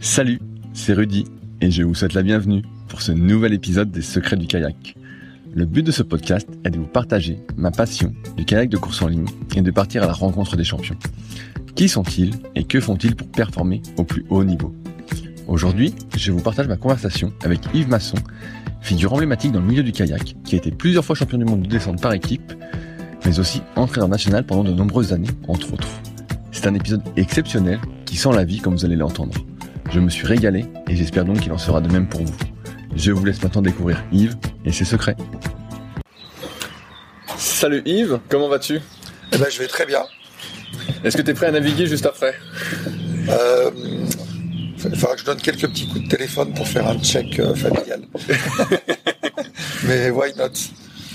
Salut, c'est Rudy et je vous souhaite la bienvenue pour ce nouvel épisode des Secrets du kayak. Le but de ce podcast est de vous partager ma passion du kayak de course en ligne et de partir à la rencontre des champions. Qui sont-ils et que font-ils pour performer au plus haut niveau? Aujourd'hui, je vous partage ma conversation avec Yves Masson, figure emblématique dans le milieu du kayak, qui a été plusieurs fois champion du monde de descente par équipe, mais aussi entraîneur national pendant de nombreuses années, entre autres. C'est un épisode exceptionnel qui sent la vie comme vous allez l'entendre. Je me suis régalé et j'espère donc qu'il en sera de même pour vous. Je vous laisse maintenant découvrir Yves et ses secrets. Salut Yves, comment vas-tu? Eh ben, je vais très bien. Est-ce que tu es prêt à naviguer juste après? Euh, il faudra que je donne quelques petits coups de téléphone pour faire un check euh, familial. Mais why not?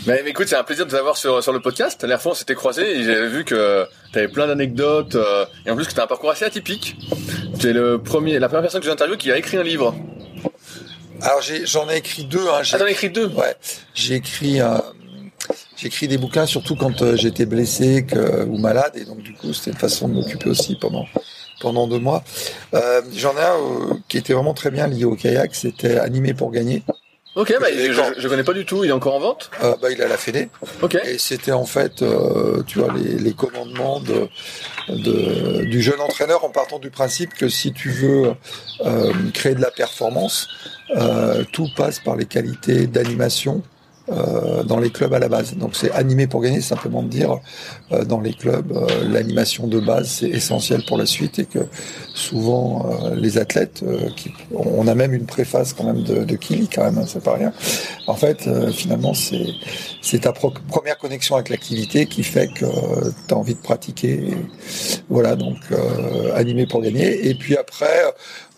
Mais, mais écoute, c'est un plaisir de t'avoir sur, sur le podcast. La dernière fois, on s'était croisés et j'avais vu que tu avais plein d'anecdotes euh, et en plus que tu as un parcours assez atypique. Tu es le premier, la première personne que j'ai interviewé qui a écrit un livre. Alors j'en ai, écrit deux. Hein. J'ai- Ah, écrit deux? Ouais, j'ai écrit, euh, j'ai écrit des bouquins surtout quand euh, j'étais blessé que, ou malade et donc du coup c'était une façon de m'occuper aussi pendant pendant deux mois. Euh, J'en ai un qui était vraiment très bien lié au kayak. C'était animé pour gagner. Ok, bah, je, je connais pas du tout, il est encore en vente? Euh, bah, il a la Fédé. Ok. Et c'était en fait, euh, tu vois, les, les commandements de, de- du jeune entraîneur en partant du principe que si tu veux euh, créer de la performance, euh, tout passe par les qualités d'animation euh, dans les clubs à la base. Donc c'est animer pour gagner, simplement de dire euh, dans les clubs, euh, l'animation de base c'est essentiel pour la suite et que souvent euh, les athlètes, euh, qui, on a même une préface quand même de, de Kili quand même, hein, c'est pas rien. En fait, finalement c'est c'est ta première connexion avec l'activité qui fait que tu as envie de pratiquer. Voilà, donc animé pour gagner. Et puis après,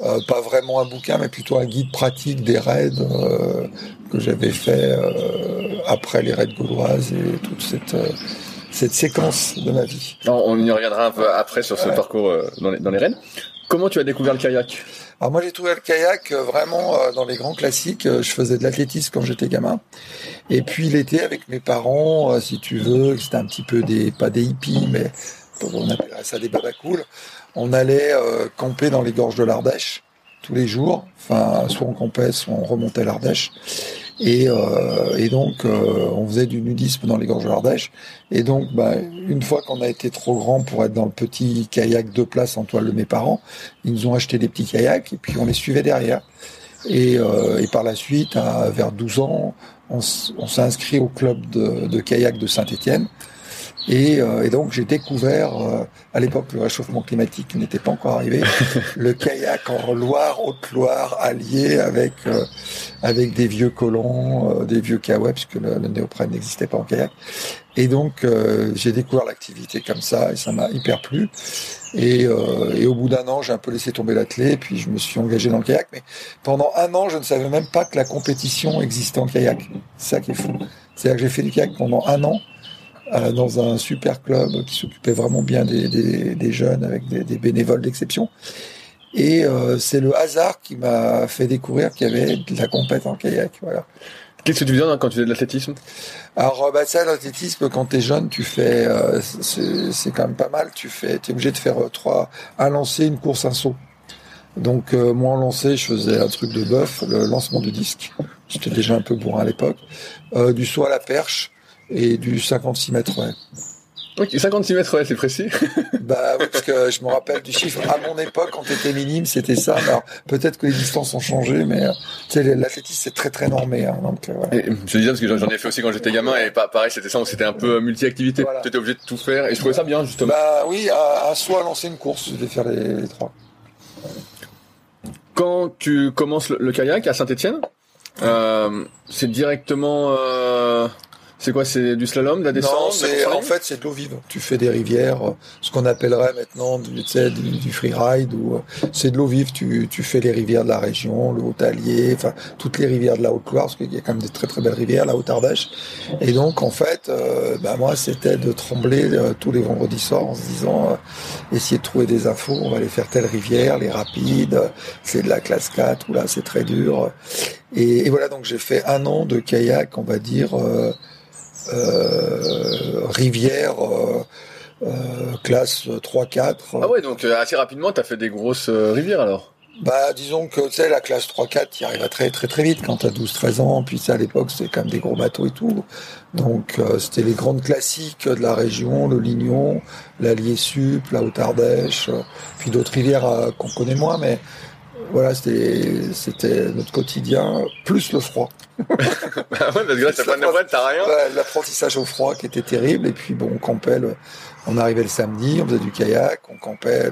euh, pas vraiment un bouquin, mais plutôt un guide pratique des raids euh, que j'avais fait euh, après les raids gauloises et toute cette, euh, cette séquence de ma vie. Non, on y reviendra un peu après sur ce Ouais. parcours euh, dans, les, dans les rennes. Comment tu as découvert le kayak? Alors moi j'ai trouvé le kayak vraiment dans les grands classiques. Je faisais de l'athlétisme quand j'étais gamin. Et puis l'été avec mes parents, si tu veux, c'était un petit peu des pas des hippies, mais on appellerait ça des babacools. On allait euh, camper dans les gorges de l'Ardèche tous les jours. Enfin, soit on campait, soit on remontait l'Ardèche. Et, euh, et donc, euh, on faisait du nudisme dans les gorges de l'Ardèche. Et donc, bah, une fois qu'on a été trop grand pour être dans le petit kayak de place en toile de mes parents, ils nous ont acheté des petits kayaks et puis on les suivait derrière. Et, euh, par la suite, vers 12 ans, on s'est inscrit au club de, de kayak de Saint-Étienne. Et, euh, et donc j'ai découvert, euh, à l'époque le réchauffement climatique n'était pas encore arrivé, le kayak en Loire, Haute-Loire, allié avec euh, avec des vieux colons, euh, des vieux kawaii, puisque le, le néoprène n'existait pas en kayak. Et donc euh, j'ai découvert l'activité comme ça et ça m'a hyper plu. Et, euh, et au bout d'un an, j'ai un peu laissé tomber la clé, puis je me suis engagé dans le kayak. Mais pendant un an, je ne savais même pas que la compétition existait en kayak. C'est ça qui est fou. C'est-à-dire que j'ai fait du kayak pendant un an euh, dans un super club qui s'occupait vraiment bien des, des, des jeunes avec des, des bénévoles d'exception. Et euh, c'est le hasard qui m'a fait découvrir qu'il y avait de la compète en kayak. Voilà. Qu'est-ce que tu faisais quand tu faisais de l'athlétisme? Alors, bah, ça, l'athlétisme, quand t'es jeune, tu fais, euh, c'est quand même pas mal. Tu fais, t'es obligé de faire euh, trois, un lancer, une course, un saut. Donc, euh, moi, en lancer, je faisais un truc de bœuf, le lancement du disque. J'étais déjà un peu bourrin à l'époque. du saut à la perche et du 56 mètres, ouais. Ok, 56 mètres, ouais, c'est précis. bah oui, parce que je me rappelle du chiffre. À mon époque, quand t'étais minime, c'était ça. Alors peut-être que les distances ont changé, mais euh, tu sais, l'athlétisme c'est très très normé. Hein, donc, euh, et, je dis ça parce que j'en ai fait aussi quand j'étais gamin et pas pareil, c'était ça, c'était un peu multi-activité. Tu étais obligé de tout faire et je trouvais ça bien justement. Bah oui, à, à soi lancer une course, je vais faire les, trois. Quand tu commences le, kayak à Saint-Étienne, euh, c'est directement euh, c'est quoi C'est du slalom, de la descente Non, en fait c'est de l'eau vive. Tu fais des rivières, euh, ce qu'on appellerait maintenant du, du, du freeride ou euh, c'est de l'eau vive. Tu, tu fais les rivières de la région, le Haut-Allier, enfin toutes les rivières de la Haute-Loire, parce qu'il y a quand même des très très belles rivières, la Haute-Ardèche. Et donc en fait, euh, bah, moi c'était de trembler tous les vendredis soirs en se disant essayer de trouver des infos, on va aller faire telle rivière, les rapides, c'est de la classe 4 ou là c'est très dur. Et, et, voilà donc j'ai fait un an de kayak, on va dire. Euh, rivière euh, euh, classe 3-4. Ah ouais, donc assez rapidement, tu as fait des grosses rivières alors? Bah, disons que, tu sais, la classe 3-4, tu arrives très, très, très vite quand t'as 12-13 ans. Puis, ça, à l'époque, c'était quand même des gros bateaux et tout. Donc, c'était les grandes classiques de la région, le Lignon, l'Allier Sup, la Haute-Ardèche, puis d'autres rivières qu'on connaît moins, mais voilà, c'était, c'était notre quotidien, plus le froid. bah ouais, parce que là, t'as pas de t'as rien. L'apprentissage au froid qui était terrible. Et puis, bon, on campait, on arrivait le samedi, on faisait du kayak, on campait,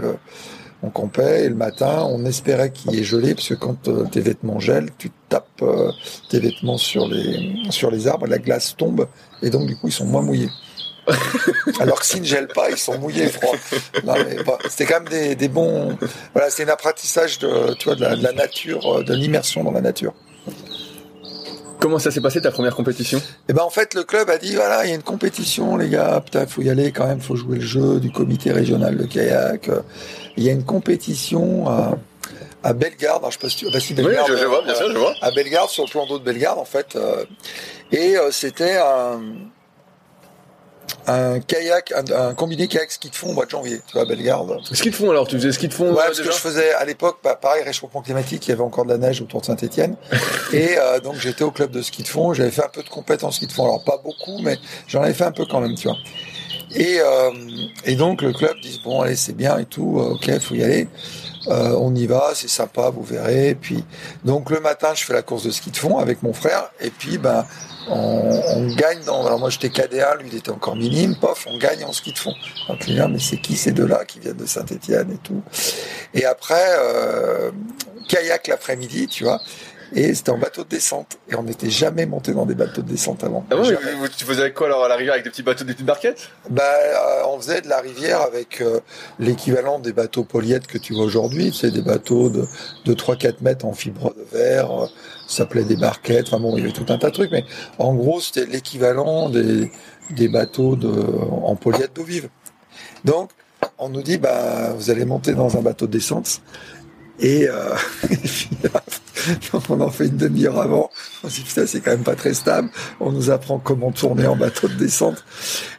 on campait, et le matin, on espérait qu'il y ait gelé, parce que quand euh, tes vêtements gèlent, tu tapes euh, tes vêtements sur les, sur les arbres, la glace tombe, et donc, du coup, ils sont moins mouillés. Alors que s'ils ne gèlent pas, ils sont mouillés froids. c'était quand même des, des, bons. Voilà, c'est un apprentissage de, tu vois, de la, nature, euh, de l'immersion dans la nature. Comment ça s'est passé ta première compétition? Eh ben en fait le club a dit voilà il y a une compétition les gars putain faut y aller quand même faut jouer le jeu du comité régional de kayak il y a une compétition à, à Bellegarde je sais pas si tu bah, si Bellegarde, oui, je, vois bien sûr je vois à Bellegarde sur le plan d'eau de Bellegarde en fait euh, et euh, c'était un un kayak, un, combiné kayak ski de fond au mois de janvier, tu vois, Bellegarde. Ski de fond alors, tu faisais ski de fond Ouais, parce que je faisais à l'époque, bah, pareil, réchauffement climatique, il y avait encore de la neige autour de Saint-Etienne. et euh, donc j'étais au club de ski de fond, j'avais fait un peu de compétences ski de fond, alors pas beaucoup, mais j'en avais fait un peu quand même, tu vois. Et, euh, et donc le club dit bon allez c'est bien et tout, euh, ok faut y aller, euh, on y va, c'est sympa, vous verrez. Et puis donc le matin je fais la course de ski de fond avec mon frère et puis ben on, on, gagne dans. Alors moi j'étais KD1, lui il était encore minime, pof, on gagne en ski de fond. Donc là, mais c'est qui ces deux-là qui viennent de Saint-Etienne et tout. Et après, euh, kayak l'après-midi, tu vois. Et c'était en bateau de descente. Et on n'était jamais monté dans des bateaux de descente avant. Ah oui, tu faisais avec quoi alors à la rivière Avec des petits bateaux, des petites barquettes? Bah, euh, on faisait de la rivière avec euh, l'équivalent des bateaux polyètes que tu vois aujourd'hui. C'est des bateaux de, de 3-4 mètres en fibre de verre s'appelait des barquettes. Enfin bon, il y avait tout un tas de trucs, mais en gros, c'était l'équivalent des, bateaux en polyèdre d'eau vive. Donc, on nous dit, bah, vous allez monter dans un bateau de descente. Et, euh, on en fait une demi-heure avant. On se dit, putain, c'est quand même pas très stable. On nous apprend comment tourner en bateau de descente.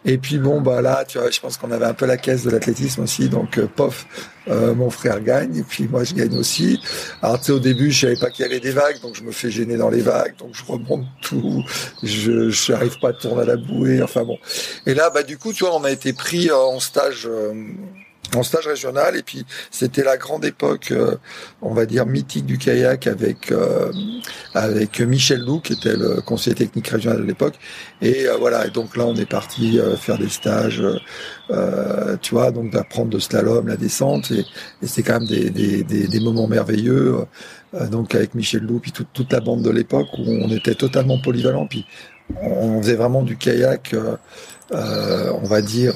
Et puis bon, bah là, tu vois, je pense qu'on avait un peu la caisse de l'athlétisme aussi. Donc, euh, pof, euh, mon frère gagne. Et puis moi, je gagne aussi. Alors, tu sais, au début, je savais pas qu'il y avait des vagues. Donc, je me fais gêner dans les vagues. Donc, je remonte tout. Je n'arrive pas à tourner à la bouée. Enfin bon. Et là, bah du coup, tu vois, on a été pris euh, en stage en stage régional et puis c'était la grande époque euh, on va dire mythique du kayak avec euh, avec Michel Lou qui était le conseiller technique régional de l'époque. Et euh, voilà et donc là on est parti faire des stages tu vois donc d'apprendre de slalom la descente et, et c'est quand même des, des, des, des, moments merveilleux donc avec Michel Lou puis toute, toute la bande de l'époque où on était totalement polyvalent. Puis on faisait vraiment du kayak on va dire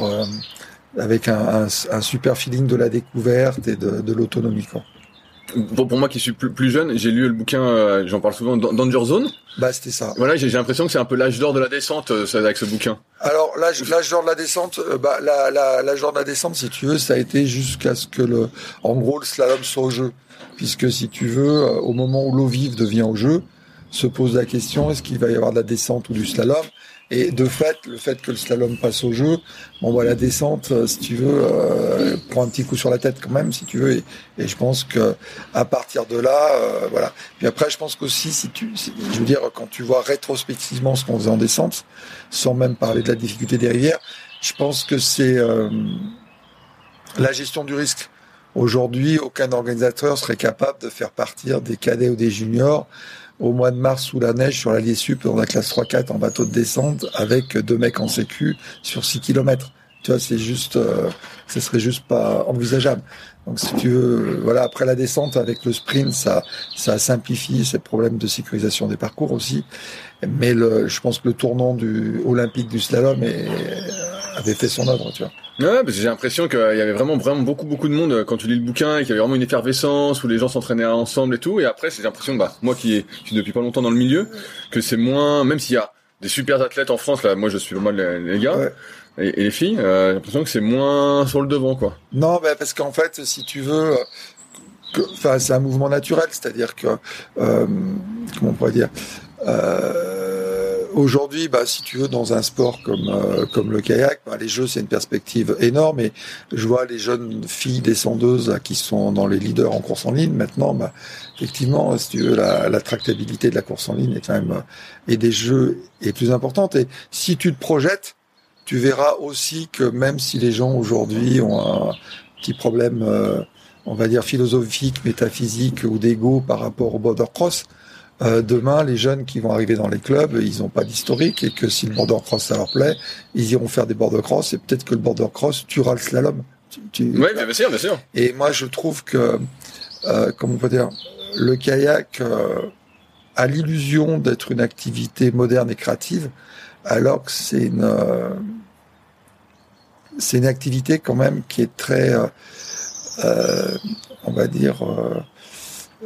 avec un, un, super feeling de la découverte et de, de l'autonomie. Pour, pour moi qui suis plus, plus jeune, j'ai lu le bouquin, euh, j'en parle souvent, Danger Zone. Bah c'était ça. Voilà, j'ai l'impression que c'est un peu l'âge d'or de la descente euh, avec ce bouquin. Alors l'âge d'or de la descente, euh, bah l'âge la, la, d'or de la descente, si tu veux, ça a été jusqu'à ce que le, en gros, le slalom soit au jeu, puisque si tu veux, au moment où l'eau vive devient au jeu, se pose la question est-ce qu'il va y avoir de la descente ou du slalom? Et de fait, le fait que le slalom passe au jeu, bon, bah, la descente, euh, si tu veux, euh, prend un petit coup sur la tête quand même, si tu veux. Et, et je pense que à partir de là, euh, voilà. Puis après, je pense qu'aussi, si tu, je veux dire, quand tu vois rétrospectivement ce qu'on faisait en descente, sans même parler de la difficulté des rivières, je pense que c'est euh, la gestion du risque. Aujourd'hui, aucun organisateur serait capable de faire partir des cadets ou des juniors au mois de mars sous la neige sur l'Allier Sup dans la classe 3-4 en bateau de descente avec deux mecs en sécu sur 6 km. Tu vois, c'est juste, euh, ce serait juste pas envisageable. Donc, si tu veux, voilà, après la descente avec le sprint, ça, ça simplifie ces problèmes de sécurisation des parcours aussi. Mais le, je pense que le tournant du olympique du slalom est, avait fait son œuvre, tu vois. Ouais, parce que j'ai l'impression qu'il y avait vraiment, vraiment beaucoup, beaucoup de monde euh, quand tu lis le bouquin et qu'il y avait vraiment une effervescence où les gens s'entraînaient ensemble et tout. Et après, j'ai l'impression, bah, moi qui suis depuis pas longtemps dans le milieu, que c'est moins, même s'il y a des super athlètes en France, là, moi je suis mal les, gars. Et, et, les filles, euh, j'ai l'impression que c'est moins sur le devant, quoi. Non, bah parce qu'en fait, si tu veux, enfin, c'est un mouvement naturel, c'est-à-dire que, euh, comment on pourrait dire, euh, Aujourd'hui, bah, si tu veux, dans un sport comme euh, comme le kayak, bah, les jeux c'est une perspective énorme. Et je vois les jeunes filles descendeuses qui sont dans les leaders en course en ligne. Maintenant, bah, effectivement, si tu veux, la, la, tractabilité de la course en ligne est quand même euh, et des jeux est plus importante. Et si tu te projettes, tu verras aussi que même si les gens aujourd'hui ont un petit problème, euh, on va dire philosophique, métaphysique ou d'ego par rapport au border cross, euh, demain, les jeunes qui vont arriver dans les clubs, ils n'ont pas d'historique et que si le border cross ça leur plaît, ils iront faire des border cross et peut-être que le border cross tuera le slalom. Tu, oui, bien sûr, bien sûr. Et moi, je trouve que, euh, comment on peut dire, le kayak euh, a l'illusion d'être une activité moderne et créative, alors que c'est une, euh, c'est une activité quand même qui est très, euh, on va dire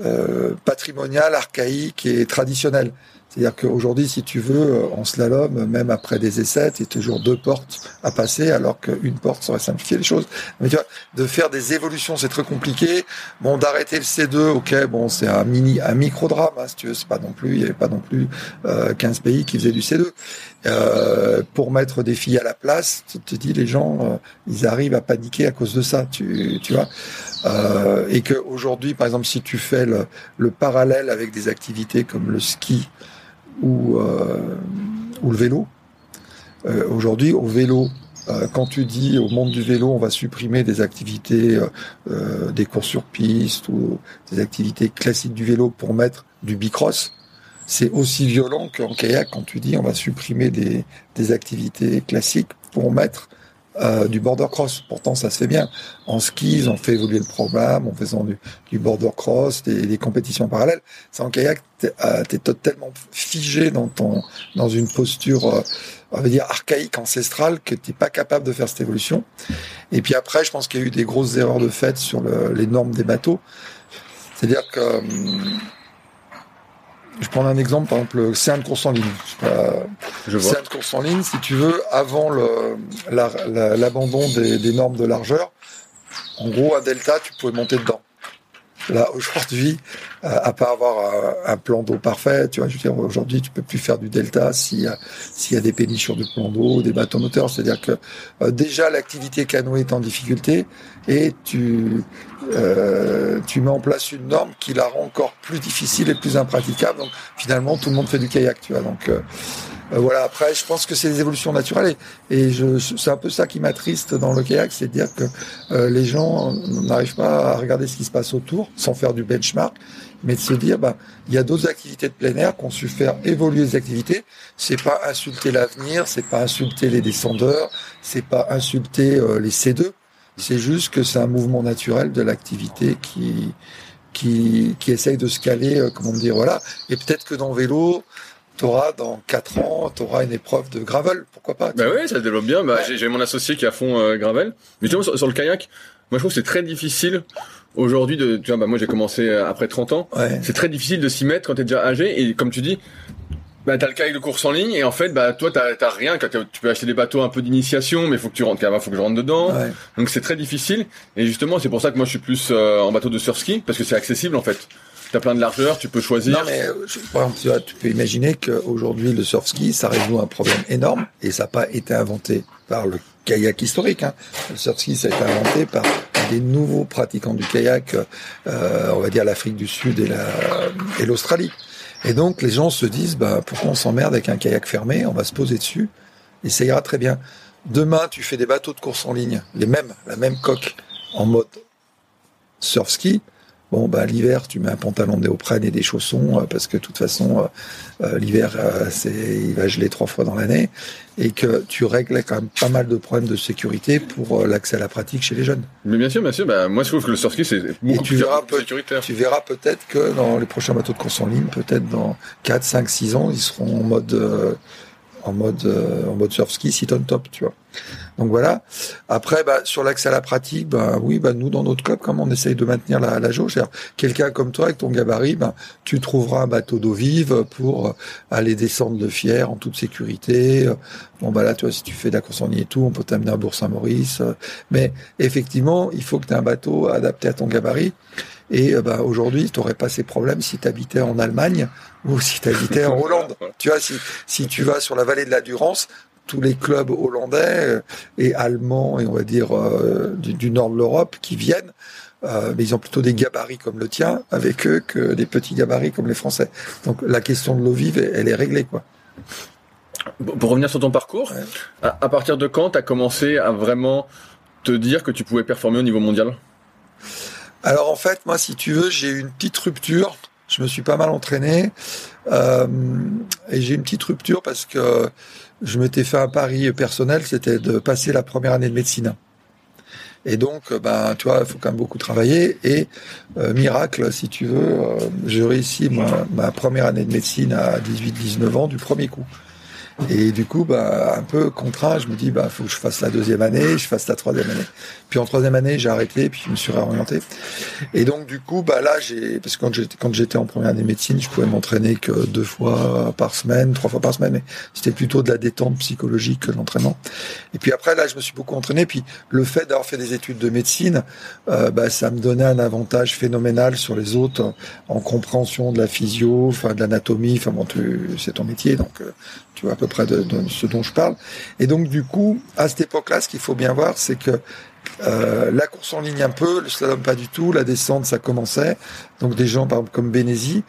euh, patrimonial, archaïque et traditionnel. C'est-à-dire qu'aujourd'hui, si tu veux, en slalom, même après des essais, tu as toujours deux portes à passer, alors qu'une porte saurait simplifier les choses. Mais tu vois, de faire des évolutions, c'est très compliqué. Bon, d'arrêter le C2, ok, bon, c'est un mini, un micro-drame, hein, si tu veux, c'est pas non plus, il y avait pas non plus euh, 15 pays qui faisaient du C2. Euh, pour mettre des filles à la place, tu te dis, les gens, euh, ils arrivent à paniquer à cause de ça, tu, tu vois. Euh, et que aujourd'hui, par exemple, si tu fais le, le parallèle avec des activités comme le ski, ou, euh, le vélo. Euh, Aujourd'hui, au vélo, euh, quand tu dis au monde du vélo, on va supprimer des activités, des courses sur piste ou des activités classiques du vélo pour mettre du bicross, c'est aussi violent qu'en kayak quand tu dis on va supprimer des activités classiques pour mettre euh, du border cross. Pourtant, ça se fait bien. En ski, ils ont fait évoluer le programme en faisant du, du border cross, des, compétitions parallèles. C'est en kayak, t'es euh, totalement figé dans ton dans une posture, euh, on va dire archaïque, ancestrale, que t'es pas capable de faire cette évolution. Et puis après, je pense qu'il y a eu des grosses erreurs de fait sur le, les normes des bateaux. C'est-à-dire que hum, je prends un exemple, par exemple, c'est une course en ligne. Je vois. C'est une course en ligne, si tu veux, avant l'abandon la, la, des, des, normes de largeur, en gros, un delta, tu pouvais monter dedans. Là, aujourd'hui, euh, à part avoir un, plan d'eau parfait, tu vois, je veux dire, aujourd'hui, tu peux plus faire du delta s'il y a, s'il y a des péniches sur du plan d'eau, des bateaux moteurs. C'est-à-dire que euh, déjà l'activité canoë est en difficulté et tu, euh, tu mets en place une norme qui la rend encore plus difficile et plus impraticable. Donc finalement, tout le monde fait du kayak, tu vois. Donc euh, voilà. Après, je pense que c'est des évolutions naturelles et, c'est un peu ça qui m'attriste dans le kayak, c'est de dire que euh, les gens n'arrivent pas à regarder ce qui se passe autour sans faire du benchmark, mais de se dire, bah, il y a d'autres activités de plein air qu'on su faire évoluer les activités. C'est pas insulter l'avenir, c'est pas insulter les descendeurs, c'est pas insulter euh, les C2. C'est juste que c'est un mouvement naturel de l'activité qui qui qui essaye de se caler, comment dire, voilà. Et peut-être que dans vélo, t'auras dans 4 ans, t'auras une épreuve de gravel, pourquoi pas Bah oui, ça se développe bien. Bah, ouais. j'ai mon associé qui est à fond euh, gravel. Mais justement sur, sur, le kayak, moi je trouve que c'est très difficile aujourd'hui de. Tu vois, bah moi j'ai commencé euh, après 30 ans. Ouais. C'est très difficile de s'y mettre quand t'es déjà âgé et comme tu dis. Bah, t'as le kayak de course en ligne et en fait bah toi t'as, rien tu peux acheter des bateaux un peu d'initiation mais faut que tu rentres faut que je rentre dedans Ouais. donc c'est très difficile et justement c'est pour ça que moi je suis plus euh, en bateau de surski parce que c'est accessible en fait as plein de largeur, tu peux choisir. Non, mais par exemple, tu, peux imaginer qu'aujourd'hui, le surf ski, ça résout un problème énorme et ça n'a pas été inventé par le kayak historique. Hein. Le surf ski, ça a été inventé par des nouveaux pratiquants du kayak, euh, on va dire l'Afrique du Sud et l'Australie. Et donc, les gens se disent, bah, pourquoi on s'emmerde avec un kayak fermé? On va se poser dessus et ça ira très bien. Demain, tu fais des bateaux de course en ligne, les mêmes, la même coque, en mode surf ski. Bon, bah, l'hiver, tu mets un pantalon de néoprène et des chaussons, euh, parce que de toute façon, euh, euh, l'hiver, c'est, il va geler trois fois dans l'année, et que tu règles quand même pas mal de problèmes de sécurité pour l'accès à la pratique chez les jeunes. Mais bien sûr, bien sûr, bah, moi je trouve que le surf ski, c'est beaucoup tu plus verras sécuritaire. Tu verras peut-être que dans les prochains bateaux de course en ligne, peut-être dans 4, 5, 6 ans, ils seront en mode en mode euh, en mode surf ski sit on top tu vois donc voilà. Après bah, sur l'accès à la pratique bah oui bah nous dans notre club comme on essaye de maintenir la, la jauge quelqu'un comme toi avec ton gabarit bah, tu trouveras un bateau d'eau vive pour euh, aller descendre le Fier en toute sécurité. Bon bah là tu vois si tu fais de la course en et tout on peut t'amener à Bourg-Saint-Maurice. Mais effectivement il faut que tu aies un bateau adapté à ton gabarit. Et euh, bah, aujourd'hui, tu n'aurais pas ces problèmes si tu habitais en Allemagne ou si tu habitais en Hollande. tu vois, si, si tu vas sur la vallée de la Durance, tous les clubs hollandais euh, et allemands et on va dire euh, du, nord de l'Europe qui viennent, mais ils ont plutôt des gabarits comme le tien avec eux que des petits gabarits comme les Français. Donc la question de l'eau vive, elle est réglée quoi. Pour revenir sur ton parcours, à, à, partir de quand tu as commencé à vraiment te dire que tu pouvais performer au niveau mondial? Alors en fait, moi, si tu veux, j'ai eu une petite rupture. Je me suis pas mal entraîné euh, et j'ai une petite rupture parce que je m'étais fait un pari personnel, c'était de passer la première année de médecine. Et donc, ben, tu vois, il faut quand même beaucoup travailler. Et euh, miracle, si tu veux, euh, j'ai réussi ma première année de médecine à 18-19 ans du premier coup. Et du coup, bah, un peu contraint, je me dis, bah, faut que je fasse la deuxième année, je fasse la troisième année. Puis en troisième année, j'ai arrêté, puis je me suis réorienté. Et donc, du coup, bah, là, j'ai, parce que quand j'étais, quand j'étais en première année de médecine, je pouvais m'entraîner que deux fois par semaine, trois fois par semaine, mais c'était plutôt de la détente psychologique que l'entraînement. Et puis après, là, je me suis beaucoup entraîné. Puis le fait d'avoir fait des études de médecine, euh, bah, ça me donnait un avantage phénoménal sur les autres en compréhension de la physio, enfin, de l'anatomie. Enfin, bon, c'est ton métier, donc, euh, tu vois à peu près de, ce dont je parle. Et donc du coup, à cette époque-là, ce qu'il faut bien voir, c'est que euh, la course en ligne un peu, le slalom pas du tout, la descente ça commençait. Donc des gens comme Bénézi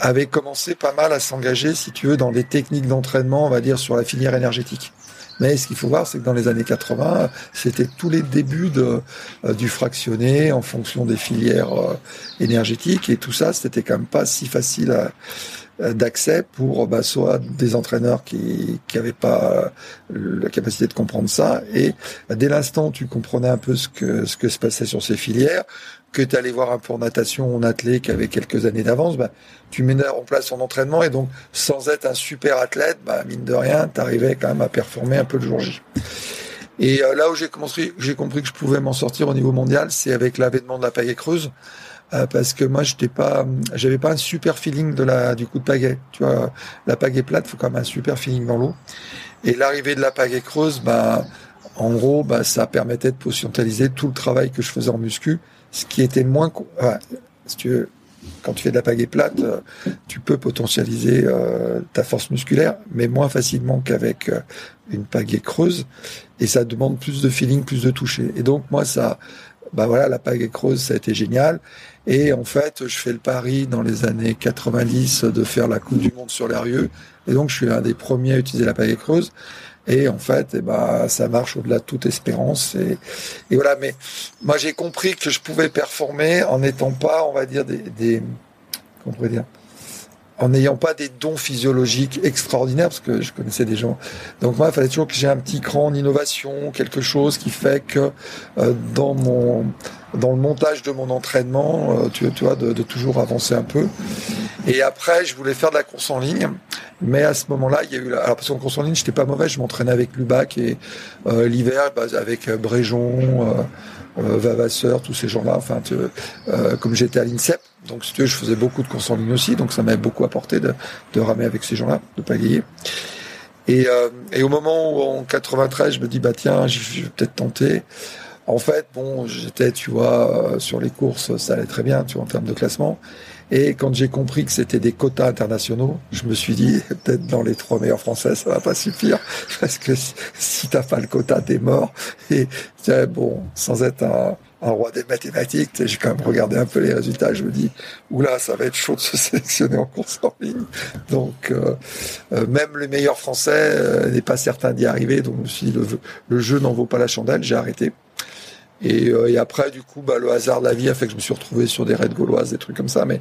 avaient commencé pas mal à s'engager, si tu veux, dans des techniques d'entraînement, on va dire sur la filière énergétique. Mais ce qu'il faut voir, c'est que dans les années 80, c'était tous les débuts de, euh, du fractionné en fonction des filières euh, énergétiques et tout ça, c'était quand même pas si facile à, d'accès pour bah, soit des entraîneurs qui n'avaient pas euh, la capacité de comprendre ça. Et bah, dès l'instant tu comprenais un peu ce que ce que se passait sur ces filières que tu allais voir un peu en natation en athlète qui avait quelques années d'avance bah, tu mets en place son entraînement. Et donc sans être un super athlète bah, mine de rien tu arrivais quand même à performer un peu le jour J. Et euh, là où j'ai commencé j'ai compris que je pouvais m'en sortir au niveau mondial c'est avec l'avènement de la pagaie creuse euh, parce que moi j'étais pas j'avais pas un super feeling de la du coup de pagaie tu vois la pagaie plate faut quand même un super feeling dans l'eau et l'arrivée de la pagaie creuse bah en gros bah ça permettait de potentialiser tout le travail que je faisais en muscu ce qui était moins si tu veux, quand tu fais de la pagaie plate, euh, tu peux potentialiser euh, ta force musculaire, mais moins facilement qu'avec une pagaie creuse. Et ça demande plus de feeling, plus de toucher. Et donc moi, ça, bah voilà, la pagaie creuse, ça a été génial. Et en fait, je fais le pari dans les années 90 de faire la Coupe du Monde sur l'Arieux. Et donc, je suis l'un des premiers à utiliser la pagaie creuse. Et en fait, eh ben, ça marche au-delà de toute espérance. Et, et voilà. Mais moi, j'ai compris que je pouvais performer en n'étant pas, on va dire, des, des comment on pourrait dire, en n'ayant pas des dons physiologiques extraordinaires, parce que je connaissais des gens. Donc moi, il fallait toujours que j'ai un petit cran en innovation, quelque chose qui fait que euh, dans mon dans le montage de mon entraînement, euh, tu, tu vois, de, toujours avancer un peu. Et après, je voulais faire de la course en ligne, mais à ce moment-là, il y a eu, alors parce qu'en course en ligne, j'étais pas mauvais, je m'entraînais avec Lubac et euh, l'hiver, bah, avec Bréjon, Vavasseur, tous ces gens-là. Enfin, comme j'étais à l'INSEP, donc si tu veux, je faisais beaucoup de course en ligne aussi, donc ça m'avait beaucoup apporté de, de ramer avec ces gens-là, de pagayer. Et, et au moment où en 93, je me dis bah tiens, je vais peut-être tenter. En fait, bon, j'étais, tu vois, sur les courses, ça allait très bien, tu vois, en termes de classement. Et quand j'ai compris que c'était des quotas internationaux, je me suis dit, peut-être dans les trois meilleurs français, ça va pas suffire. Parce que si, t'as pas le quota, t'es mort. Et bon, sans être un, roi des mathématiques, j'ai quand même regardé un peu les résultats. Je me dis, oula, ça va être chaud de se sélectionner en course en ligne. Donc, euh, euh, même le meilleur français euh, n'est pas certain d'y arriver. Donc, je le, jeu n'en vaut pas la chandelle. J'ai arrêté. Et, après, du coup, bah, le hasard de la vie a fait que je me suis retrouvé sur des raids gauloises, des trucs comme ça. Mais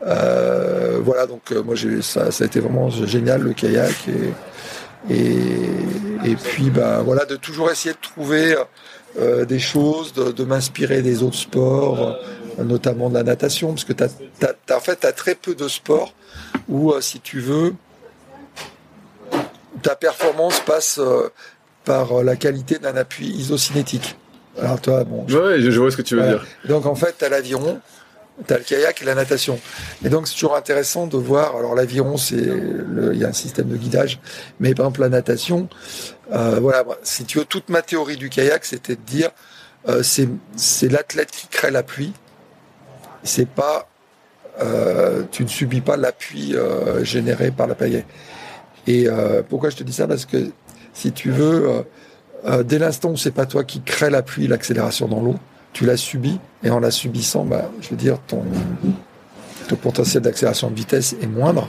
voilà, donc moi, j'ai, ça, ça a été vraiment génial le kayak. Et, et puis, bah, voilà, de toujours essayer de trouver euh, des choses, de, de m'inspirer des autres sports, notamment de la natation, parce que t'as, t'as, en fait, tu as très peu de sports où, si tu veux, ta performance passe par la qualité d'un appui isocinétique. Alors toi, bon. Ouais, je, vois ce que tu veux dire. Donc en fait, tu as l'aviron, tu as le kayak et la natation. Et donc c'est toujours intéressant de voir. Alors l'aviron, c'est il y a un système de guidage, mais par exemple la natation, euh, voilà. Si tu veux, toute ma théorie du kayak, c'était de dire euh, c'est l'athlète qui crée l'appui. C'est pas euh, tu ne subis pas l'appui généré par la pagaie. Et pourquoi je te dis ça? Parce que si tu veux dès l'instant où c'est pas toi qui crée la pluie, l'accélération dans l'eau, tu l'as subi, et en la subissant, bah, je veux dire, ton, potentiel d'accélération de vitesse est moindre.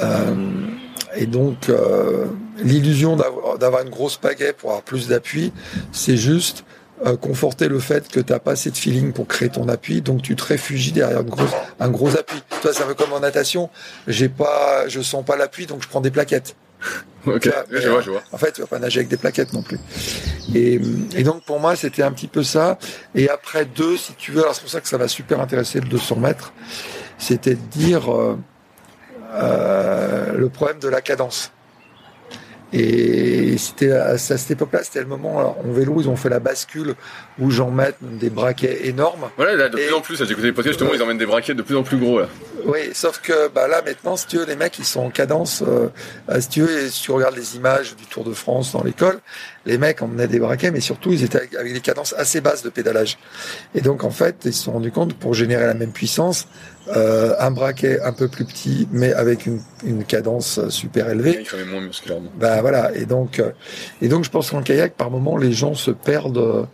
Euh, et donc, euh, l'illusion d'avoir une grosse pagaie pour avoir plus d'appui, c'est juste conforter le fait que tu n'as pas assez de feeling pour créer ton appui, donc tu te réfugies derrière une grosse, un gros appui. Toi, ça veut comme en natation, j'ai pas, je sens pas l'appui, donc je prends des plaquettes. ok, je vois, je vois. En fait, tu vas pas nager avec des plaquettes non plus. Et, et donc pour moi, c'était un petit peu ça. Et après deux, si tu veux, alors c'est pour ça que ça m'a super intéressé le 200 mètres, c'était de dire euh, euh, le problème de la cadence. Et c'était à, cette époque-là, c'était le moment en vélo, ils ont fait la bascule où j'en mets des braquets énormes. Voilà, là, de plus en plus, j'ai écouté les podcasts, justement, ils emmènent des braquets de plus en plus gros là. Oui, sauf que bah là maintenant, si tu veux, les mecs ils sont en cadence. Euh, si tu veux, si tu regardes les images du Tour de France dans l'école, les mecs emmenaient des braquets, mais surtout ils étaient avec des cadences assez basses de pédalage. Et donc en fait, ils se sont rendus compte pour générer la même puissance, euh, un braquet un peu plus petit, mais avec une, une cadence super élevée. Il moins musculairement. Bah voilà. Et donc, euh, et donc je pense qu'en kayak, par moment, les gens se perdent.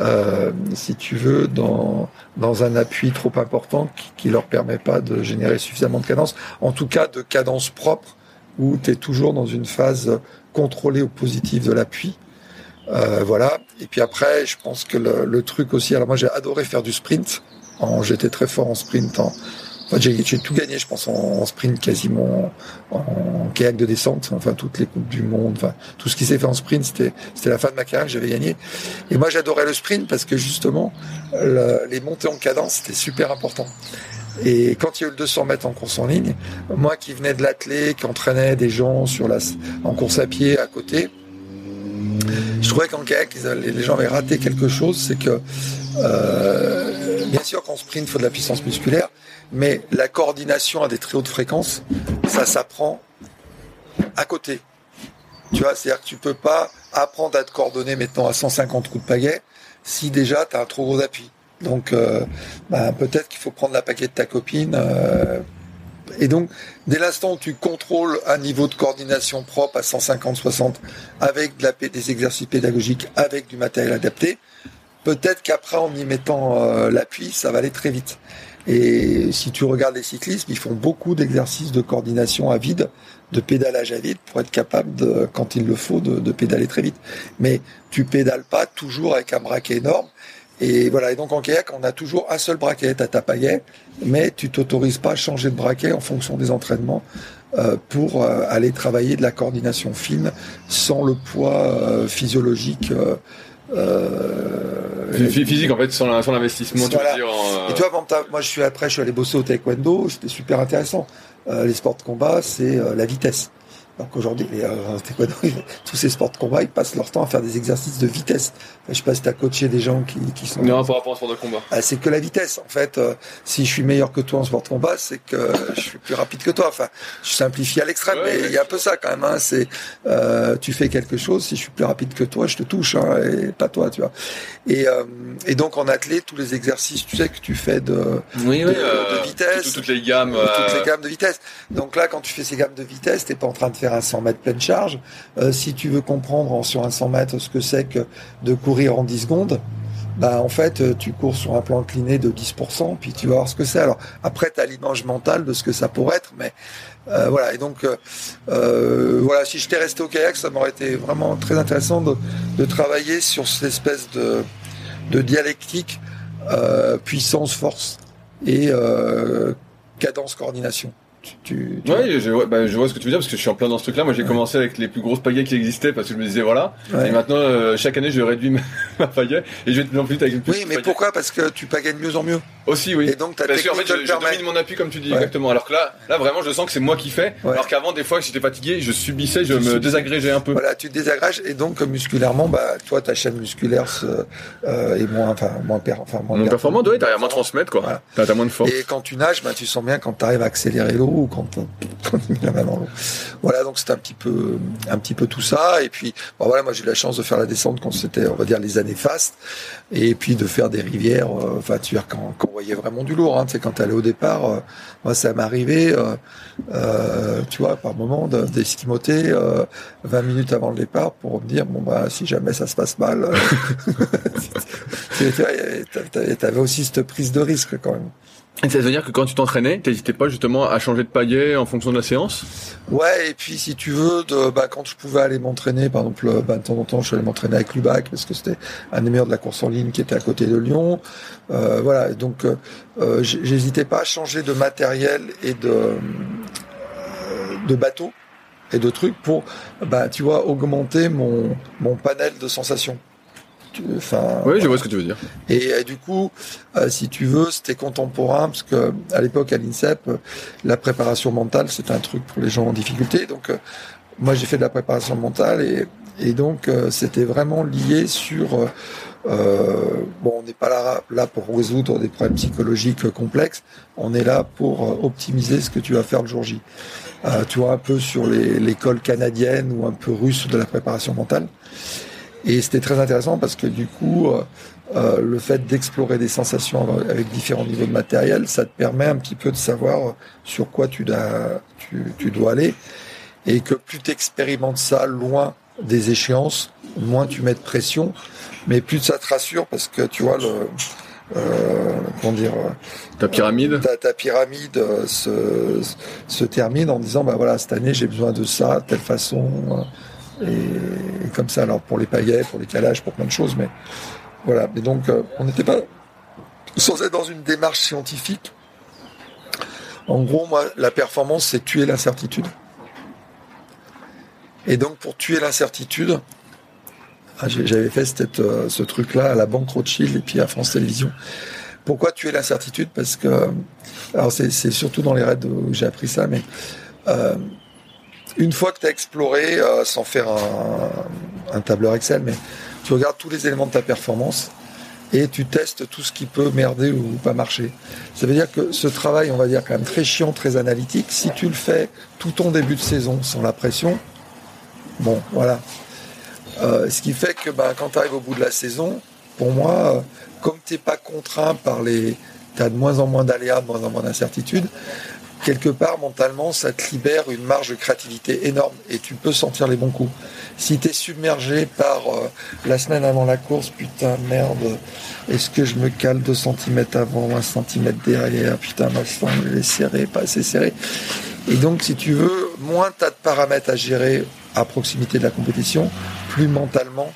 Euh, si tu veux, dans, dans un appui trop important qui, qui leur permet pas de générer suffisamment de cadence, en tout cas de cadence propre, où tu es toujours dans une phase contrôlée au positif de l'appui. Euh, voilà. Et puis après, je pense que le, le truc aussi, alors moi j'ai adoré faire du sprint. J'étais très fort en sprint j'ai tout gagné, je pense, en, sprint quasiment, en, kayak de descente, enfin toutes les coupes du monde, enfin tout ce qui s'est fait en sprint, c'était la fin de ma carrière j'avais gagné. Et moi, j'adorais le sprint parce que justement, les montées en cadence, c'était super important. Et quand il y a eu le 200 mètres en course en ligne, moi qui venais de l'athlé, qui entraînait des gens sur la, en course à pied à côté, je trouvais qu'en kayak, les gens avaient raté quelque chose, c'est que euh, bien sûr qu'en sprint, il faut de la puissance musculaire, mais la coordination à des très hautes fréquences, ça s'apprend à côté. Tu vois, c'est-à-dire que tu peux pas apprendre à te coordonner maintenant à 150 coups de pagaie si déjà tu as un trop gros appui. Donc, euh, bah, peut-être qu'il faut prendre la paquet de ta copine. Euh, et donc, dès l'instant où tu contrôles un niveau de coordination propre à 150-60 avec des exercices pédagogiques, avec du matériel adapté, peut-être qu'après, en y mettant euh, l'appui, ça va aller très vite. Et si tu regardes les cyclistes, ils font beaucoup d'exercices de coordination à vide, de pédalage à vide, pour être capable, de, quand il le faut, de, de pédaler très vite. Mais tu pédales pas toujours avec un braquet énorme. Et voilà. Et donc en kayak, on a toujours un seul braquet, à ta pagaie, mais tu t'autorises pas à changer de braquet en fonction des entraînements euh, pour euh, aller travailler de la coordination fine sans le poids euh, physiologique euh, euh, physique en fait sans l'investissement tu dire en, et tu vois moi je suis après je suis allé bosser au taekwondo c'était super intéressant euh, les sports de combat c'est euh, la vitesse Donc aujourd'hui, les, euh, tous ces sports de combat, ils passent leur temps à faire des exercices de vitesse. Enfin, je sais pas si t'as coaché des gens qui, qui sont. Non, par rapport au sport de combat. Ah, c'est que la vitesse. En fait, euh, si je suis meilleur que toi en sport de combat, c'est que je suis plus rapide que toi. Enfin, je simplifie à l'extrême, Ouais, mais ouais, il y a un peu ça quand même. Hein. C'est euh, tu fais quelque chose, si je suis plus rapide que toi, je te touche, hein, et pas toi, tu vois. Et, euh, et donc en athlète, tous les exercices, tu sais que tu fais de Oui, de- de vitesse. Toutes, toutes les gammes. toutes euh, les gammes de vitesse. Donc là, quand tu fais ces gammes de vitesse, t'es pas en train de faire un 100 mètres pleine charge. Euh, si tu veux comprendre en- sur un 100 mètres ce que c'est que de courir en 10 secondes, bah en fait, euh, tu cours sur un plan incliné de 10%, puis tu vas voir ce que c'est. Alors après, tu as l'image mentale de ce que ça pourrait être, mais euh, voilà. Et donc, voilà, si j'étais resté au kayak, ça m'aurait été vraiment très intéressant de, travailler sur cette espèce de, dialectique puissance-force et cadence-coordination. Tu, Ouais, je, ouais, bah, je vois ce que tu veux dire parce que je suis en plein dans ce truc-là. Moi, j'ai commencé avec les plus grosses pagaies qui existaient parce que je me disais voilà. Ouais. Et maintenant, euh, chaque année, je réduis ma, ma pagaie et je vais de plus en plus vite avec une plus Oui, mais pagaie. pourquoi? Parce que tu pagaies de mieux en mieux. Aussi, oui. Et donc ta Parce qu'en technique fait, je, je domine mon appui comme tu dis Ouais. exactement. Alors que là, là vraiment, je sens que c'est moi qui fais. Ouais. Alors qu'avant, des fois, j'étais fatigué, je subissais, je Tu me subissais. désagrégeais un peu. Voilà, tu te désagréges et donc musculairement, bah toi ta chaîne musculaire euh, est moins, enfin moins, per, enfin moins Mon per- performant, ouais, t'arrives à moins transmettre quoi. Voilà. T'as t'as moins de force. Et quand tu nages, bah, tu sens bien quand tu arrives à accélérer l'eau ou quand, quand tu mets la main dans l'eau. Voilà, donc c'est un petit peu, un petit peu tout ça. Et puis, bon, voilà, moi j'ai eu la chance de faire la descente quand c'était, on va dire, les années fastes, et puis de faire des rivières. euh, Enfin, tu vois, quand, quand voyait vraiment du lourd, hein, tu quand t'allais au départ, euh, moi ça m'est arrivé, euh, euh, tu vois, par moment de- d'esquimoter euh, 20 minutes avant le départ pour me dire, bon bah si jamais ça se passe mal, tu t'avais aussi cette prise de risque quand même. Ça veut dire que quand tu t'entraînais, t'hésitais pas justement à changer de paillet en fonction de la séance? Ouais, et puis si tu veux, de, bah, quand je pouvais aller m'entraîner, par exemple, euh, bah, de temps en temps, je suis allé m'entraîner avec Lubac parce que c'était un des meilleurs de la course en ligne qui était à côté de Lyon. Euh, voilà, donc euh, euh, j'hésitais pas à changer de matériel et de euh, de bateau et de trucs pour, bah, tu vois, augmenter mon mon panel de sensations. Enfin, Oui, je vois ce que tu veux dire. et, euh, du coup, euh, si tu veux, c'était contemporain parce que à l'époque à l'INSEP, euh, la préparation mentale c'était un truc pour les gens en difficulté. Donc euh, moi j'ai fait de la préparation mentale et, et donc euh, c'était vraiment lié sur bon, on n'est pas là, là pour résoudre des problèmes psychologiques complexes. On est là pour optimiser ce que tu vas faire le jour J. Tu vois un peu sur l'école canadienne ou un peu russe de la préparation mentale. Et c'était très intéressant parce que du coup, euh, euh, le fait d'explorer des sensations avec différents niveaux de matériel, ça te permet un petit peu de savoir sur quoi tu dois, tu, tu dois aller. Et que plus tu expérimentes ça loin des échéances, moins tu mets de pression, mais plus ça te rassure parce que tu vois le... Euh, comment dire euh, Ta pyramide. ta, ta pyramide euh, se, se termine en disant bah voilà cette année j'ai besoin de ça de telle façon euh, et, comme ça alors pour les pagaies pour les calages pour plein de choses mais voilà. Mais donc euh, on n'était pas sans être dans une démarche scientifique. En gros moi la performance c'est tuer l'incertitude. Et donc pour tuer l'incertitude ah, j'avais fait euh, ce truc-là à la Banque Rothschild et puis à France Télévisions. Pourquoi tuer l'incertitude? Parce que, alors c'est c'est surtout dans les raids où j'ai appris ça, mais euh, une fois que tu as exploré, euh, sans faire un, tableur Excel, mais tu regardes tous les éléments de ta performance et tu testes tout ce qui peut merder ou pas marcher. Ça veut dire que ce travail, on va dire quand même très chiant, très analytique, si tu le fais tout ton début de saison sans la pression, bon, voilà. Euh, ce qui fait que bah, quand tu arrives au bout de la saison, pour moi, euh, comme t'es pas contraint par les, t'as de moins en moins d'aléas, de moins en moins d'incertitudes, quelque part mentalement, ça te libère une marge de créativité énorme et tu peux sentir les bons coups. Si tu es submergé par euh, la semaine avant la course, putain merde, est-ce que je me cale 2 cm avant, 1 cm derrière, putain ma sangle elle est serrée, pas assez serrée. Et donc si tu veux, moins tu as de paramètres à gérer à proximité de la compétition, plus mentalement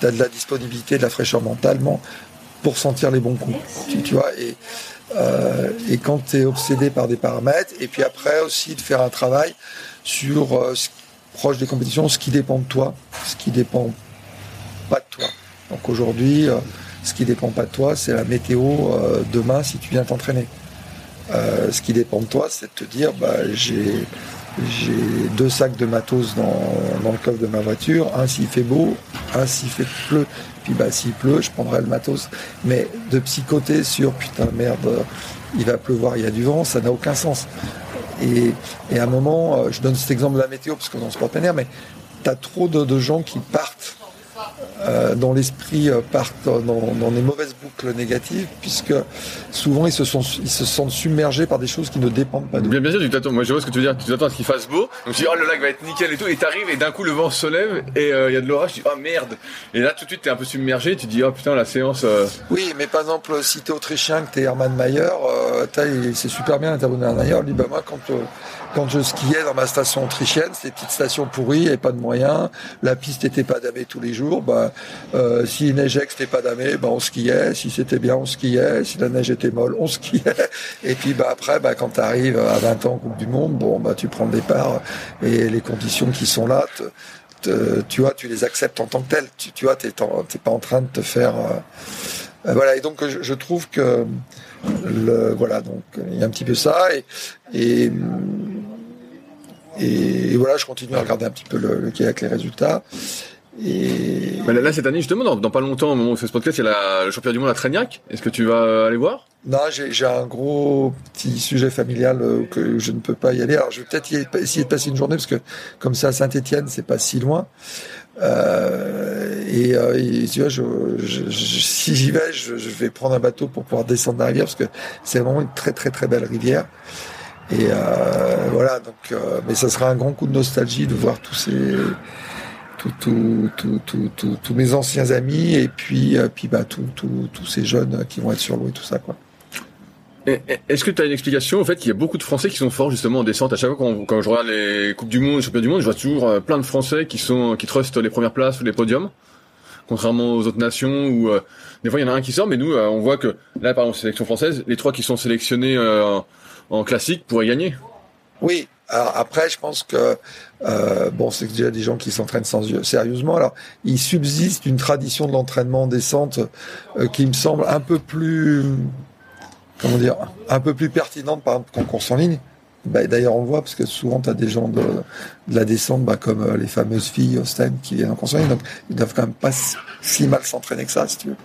tu as de la disponibilité, de la fraîcheur mentalement pour sentir les bons coups. Tu, tu vois, et, euh, et quand tu es obsédé par des paramètres, et puis après aussi de faire un travail sur euh, proche des compétitions, ce qui dépend de toi, ce qui dépend pas de toi. Donc aujourd'hui, euh, ce qui dépend pas de toi, c'est la météo demain si tu viens t'entraîner. Ce qui dépend de toi, c'est de te dire, bah, j'ai j'ai deux sacs de matos dans, le coffre de ma voiture. Un s'il fait beau, un s'il fait pleut. Puis bah s'il pleut, je prendrai le matos. Mais de psychoter sur putain merde, il va pleuvoir, il y a du vent, ça n'a aucun sens. Et, à un moment, euh, je donne cet exemple de la météo parce que dans le sport mais tu as trop de gens qui partent euh, dont l'esprit euh, part dans, dans, des mauvaises boucles négatives, puisque souvent ils se, sont, ils se sentent submergés par des choses qui ne dépendent pas d'eux. Bien, bien sûr, tu t'attends. Moi, je vois ce que tu veux dire. Tu t'attends à ce qu'il fasse beau. Donc tu dis, oh, le lac va être nickel et tout. Et t'arrives et d'un coup, le vent se lève et euh, il y a de l'orage. Tu dis, oh merde. Et là, tout de suite, t'es un peu submergé. Tu dis, oh putain, la séance. euh, Oui, mais par exemple, si t'es autrichien, que t'es Hermann Mayer, c'est super bien d'intervenir Hermann Mayer. Il dit, bah moi, quand, quand je skiais dans ma station autrichienne, c'était une petite station pourrie et pas de moyens. La piste était pas damée tous les jours. Bah, euh, s'il neigeait, que c'était pas damé, bah, on skiait. Si c'était bien, on skiait. Si la neige était molle, on skiait. Et puis, bah, après, bah, quand t'arrives à 20 ans Coupe du Monde, bon, bah, tu prends le départ et les conditions qui sont là, tu vois, tu les acceptes en tant que telles. Tu, tu vois, t'es pas en train de te faire, euh, voilà. Et donc, je, je trouve que le, voilà, donc il y a un petit peu ça et et, et voilà, je continue à regarder un petit peu le, le kayak, les résultats. Et Mais là, là, cette année, justement, dans, dans pas longtemps, au moment où on fait ce podcast, il y a la- le championnat du monde à Tragnac. Est-ce que tu vas euh, aller voir? Non, j'ai j'ai un gros petit sujet familial euh, que je ne peux pas y aller. Alors, je vais peut-être y- essayer de passer une journée parce que comme c'est à Saint-Étienne, c'est pas si loin. Euh, et, euh, tu vois, je, je- je- si j'y vais, je, vais prendre un bateau pour pouvoir descendre la rivière parce que c'est vraiment une très très très belle rivière. Et euh, voilà, donc, euh, mais ça sera un grand coup de nostalgie de voir tous ces tous tous mes anciens amis et puis euh, puis bah tous tous ces jeunes qui vont être sur l'eau et tout ça quoi. Est-ce que tu as une explication au fait qu'il y a beaucoup de Français qui sont forts justement en descente? À chaque fois quand, je regarde les coupes du monde, les championnats du monde, je vois toujours euh, plein de Français qui sont qui trustent les premières places ou les podiums, contrairement aux autres nations où euh, des fois il y en a un qui sort, mais nous euh, on voit que là par exemple sélection française, les trois qui sont sélectionnés euh, en, classique pourraient gagner. Oui. Alors après, je pense que bon, c'est déjà des gens qui s'entraînent sérieusement. Alors, il subsiste une tradition de l'entraînement en descente qui me semble un peu plus, comment dire, un peu plus pertinente par exemple qu'en course en ligne. Bah, D'ailleurs, on le voit parce que souvent, tu as des gens de, la descente, bah, comme euh, les fameuses filles Austin qui viennent en course en ligne, donc ils doivent quand même pas si- mal s'entraîner que ça, si tu veux.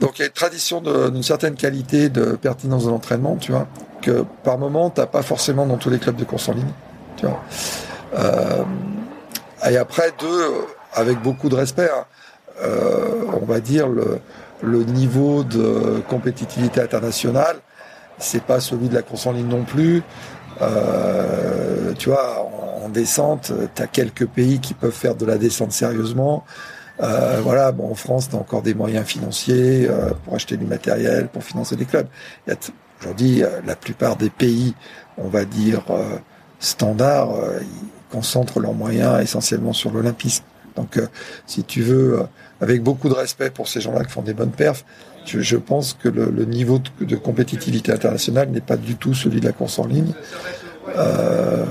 Donc, il y a une tradition d'une certaine qualité de pertinence de l'entraînement, tu vois, que par moment, t'as pas forcément dans tous les clubs de course en ligne, tu vois. Euh, et après, deux, avec beaucoup de respect, hein, euh, on va dire le, le niveau de compétitivité internationale, c'est pas celui de la course en ligne non plus. Euh, tu vois, en, en descente, tu as quelques pays qui peuvent faire de la descente sérieusement. Euh, voilà, bon, en France, tu as encore des moyens financiers euh, pour acheter du matériel, pour financer des clubs. Aujourd'hui, euh, la plupart des pays, on va dire, euh, standards, euh, ils concentrent leurs moyens essentiellement sur l'olympisme. Donc, si tu veux, avec beaucoup de respect pour ces gens-là qui font des bonnes perfs, je, je pense que le, le niveau de, de compétitivité internationale n'est pas du tout celui de la course en ligne. Euh,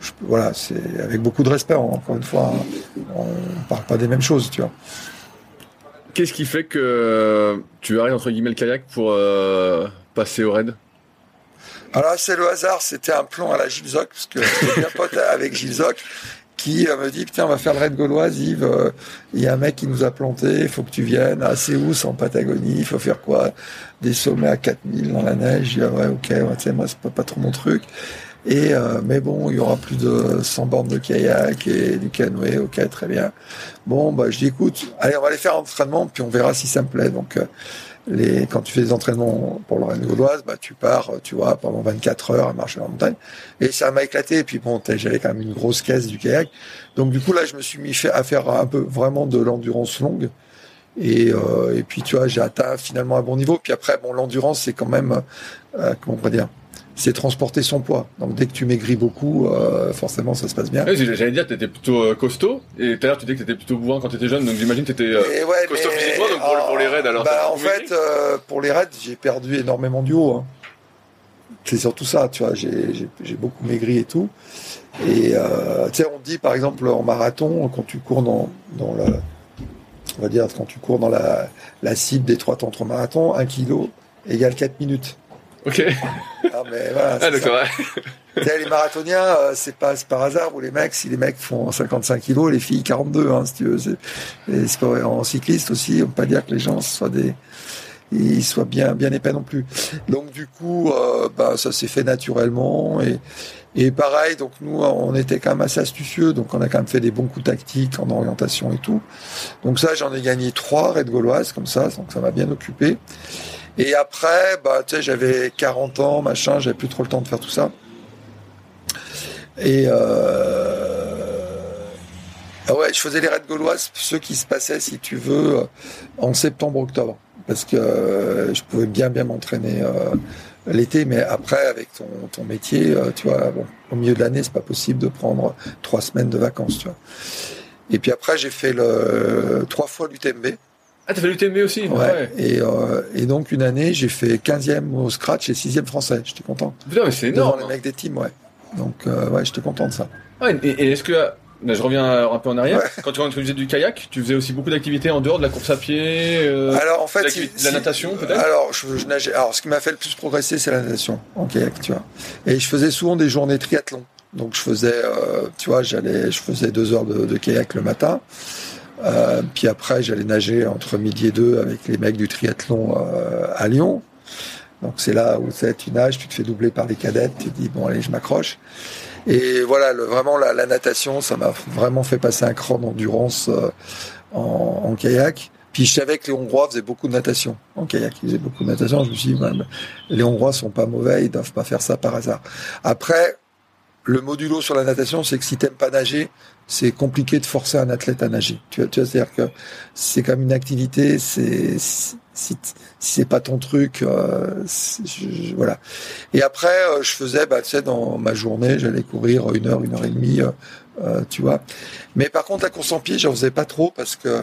je- voilà, c'est avec beaucoup de respect. Encore une fois, hein, on parle pas des mêmes choses, tu vois. Qu'est-ce qui fait que euh, tu arrêtes entre guillemets le kayak pour euh, passer au raid? Alors c'est le hasard, c'était un plan à la Gilles Zoc, parce que j'étais bien pote avec Gilles Zoc, qui euh, me dit, putain, on va faire le raid gauloise, Yves, euh, il y a un mec qui nous a planté, faut que tu viennes, à c'est en Patagonie, il faut faire quoi? Des sommets à 4000 dans la neige, je dis, ah ouais, ok, ouais, moi, c'est pas, pas trop mon truc. Et euh, mais bon, il y aura plus de 100 bornes de kayak et du canoë, ok, très bien. Bon, bah je dis écoute, allez, on va aller faire un entraînement, puis on verra si ça me plaît. Donc euh, les, quand tu fais des entraînements pour Rennes gauloise, bah tu pars, tu vois, pendant 24 heures à marcher la montagne. Et ça m'a éclaté. Et puis bon, j'avais quand même une grosse caisse du kayak. Donc du coup là, je me suis mis à faire un peu vraiment de l'endurance longue. Et, euh, et puis tu vois, j'ai atteint finalement un bon niveau. Puis après, bon, l'endurance, c'est quand même, euh, comment on peut dire, c'est transporter son poids. Donc dès que tu maigris beaucoup, euh, forcément, ça se passe bien. Ouais, J'allais dire, t'étais plutôt euh, costaud, et tout à l'heure tu disais que t'étais plutôt bourrin quand t'étais jeune, donc j'imagine que t'étais euh, Et ouais, costaud physiquement, donc pour, le- pour les raids alors. Bah, en fait, euh, pour les raids, j'ai perdu énormément du haut. hein. C'est surtout ça, tu vois. J'ai beaucoup maigri et tout. Et euh, tu sais, on dit par exemple en marathon, quand tu cours dans, dans la, on va dire quand tu cours dans la, la cible des trois temps marathon, un kilo égale 4 minutes. Ok. Ah, mais voilà. Ah, d'accord. Les marathoniens, euh, c'est pas par hasard où les mecs, si les mecs font 55 kilos, les filles 42, hein, si tu veux. Et pas- en cycliste aussi, on peut pas dire que les gens soient des ils soient bien bien épais non plus. Donc du coup, euh, bah, ça s'est fait naturellement et et pareil. Donc nous, on était quand même assez astucieux, donc on a quand même fait des bons coups tactiques en orientation et tout. Donc ça, j'en ai gagné trois Red Gauloises comme ça, donc ça m'a bien occupé. Et après, bah, tu sais, j'avais 40 ans, machin, j'avais plus trop le temps de faire tout ça. Et euh... ah ouais, je faisais les raids gauloises, ceux qui se passaient, si tu veux, euh, en septembre-octobre, parce que euh, je pouvais bien bien m'entraîner l'été, mais après avec ton, ton métier, tu vois, au milieu de l'année, c'est pas possible de prendre trois semaines de vacances, tu vois. Et puis après, j'ai fait trois fois l'UTMB. Ah, t'as fait l'UTMB aussi Ouais. Et, euh, et donc une année, j'ai fait 15e au scratch et 6e français. J'étais content. Putain, mais c'est Devant énorme. les mecs des teams, ouais. Donc euh, ouais, j'étais content de ça. Ouais, et, et est-ce que là, je reviens un peu en arrière. Ouais. Quand tu, quand tu faisais du kayak, tu faisais aussi beaucoup d'activités en dehors de la course à pied, euh, Alors en fait, de si- l'activité- de la natation peut-être? Alors je, je nageais. Alors ce qui m'a fait le plus progresser, c'est la natation en kayak, tu vois. Et je faisais souvent des journées triathlon. Donc je faisais, euh, tu vois, j'allais, je faisais deux heures de, de kayak le matin. Euh, puis après, j'allais nager entre midi et deux avec les mecs du triathlon euh, à Lyon. Donc c'est là où tu nages, tu te fais doubler par les cadettes, tu dis bon allez, je m'accroche. Et voilà, le, vraiment la, la natation, ça m'a vraiment fait passer un cran d'endurance euh, en, en kayak. Puis je savais que les Hongrois faisaient beaucoup de natation en kayak. Ils faisaient beaucoup de natation. Je me suis dit, mais les Hongrois sont pas mauvais, ils doivent pas faire ça par hasard. Après, le modulo sur la natation, c'est que si t'aimes pas nager, c'est compliqué de forcer un athlète à nager. Tu vois, tu vois c'est-à-dire que c'est comme une activité, c'est si, si c'est pas ton truc, euh, c'est- je- je- voilà. Et après, euh, je faisais, bah, tu sais, dans ma journée, j'allais courir une heure, une heure et demie, euh, euh, tu vois. Mais par contre, la course en pied, j'en faisais pas trop parce que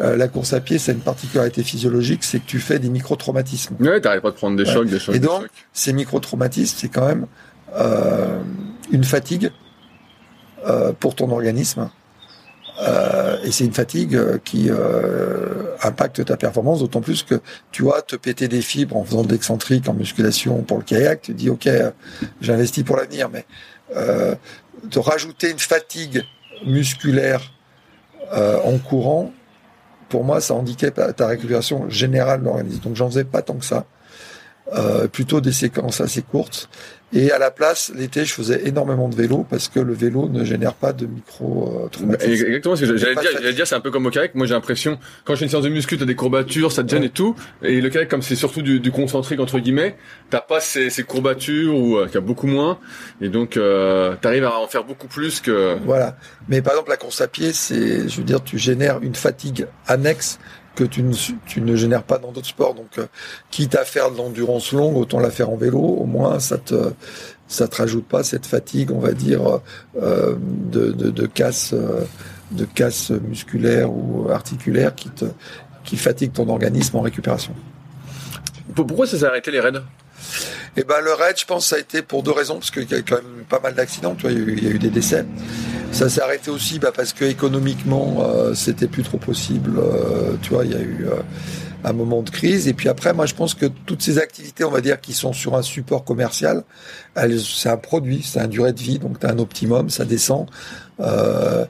euh, la course à pied, c'est une particularité physiologique, c'est que tu fais des micro-traumatismes. Ouais, t'arrêtes pas de prendre des Ouais. chocs, des chocs. Et des donc, chocs. Ces micro-traumatismes, c'est quand même euh, une fatigue euh, pour ton organisme. Euh, et c'est une fatigue euh, qui impacte ta performance, d'autant plus que tu vois te péter des fibres en faisant de l'excentrique en musculation pour le kayak, tu te dis ok, j'investis pour l'avenir, mais de rajouter une fatigue musculaire en courant, pour moi, ça handicape ta récupération générale de l'organisme. Donc j'en faisais pas tant que ça. Plutôt des séquences assez courtes. Et à la place, l'été, je faisais énormément de vélo parce que le vélo ne génère pas de micro euh, traumatisme. Exactement, ce que j'allais dire, j'allais dire, c'est un peu comme au kayak. Moi, j'ai l'impression, quand je fais une séance de muscu, t'as des courbatures, ça te gêne Ouais. et tout. Et le kayak, comme c'est surtout du, du concentrique, entre guillemets, t'as pas ces, ces courbatures ou, euh, qu'il y a beaucoup moins. Et donc, euh, t'arrives à en faire beaucoup plus que, Voilà. Mais par exemple, la course à pied, c'est, je veux dire, tu génères une fatigue annexe que tu ne, tu ne génères pas dans d'autres sports. Donc, euh, quitte à faire de l'endurance longue, autant la faire en vélo. Au moins, ça te, ça te rajoute pas cette fatigue, on va dire, euh, de, de, de casse, euh, de casse musculaire ou articulaire qui te, qui fatigue ton organisme en récupération. Pour- pourquoi ça s'est arrêté les raids? Et ben le raid, je pense, ça a été pour deux raisons, parce qu'il y a quand même pas mal d'accidents, tu vois, il y a eu, des décès. Ça s'est arrêté aussi bah, parce que économiquement, euh, c'était plus trop possible. euh, tu vois, il y a eu euh, un moment de crise. Et puis après, moi, je pense que toutes ces activités, on va dire, qui sont sur un support commercial, c'est un produit, c'est un durée de vie, donc tu as un optimum, ça descend. Euh,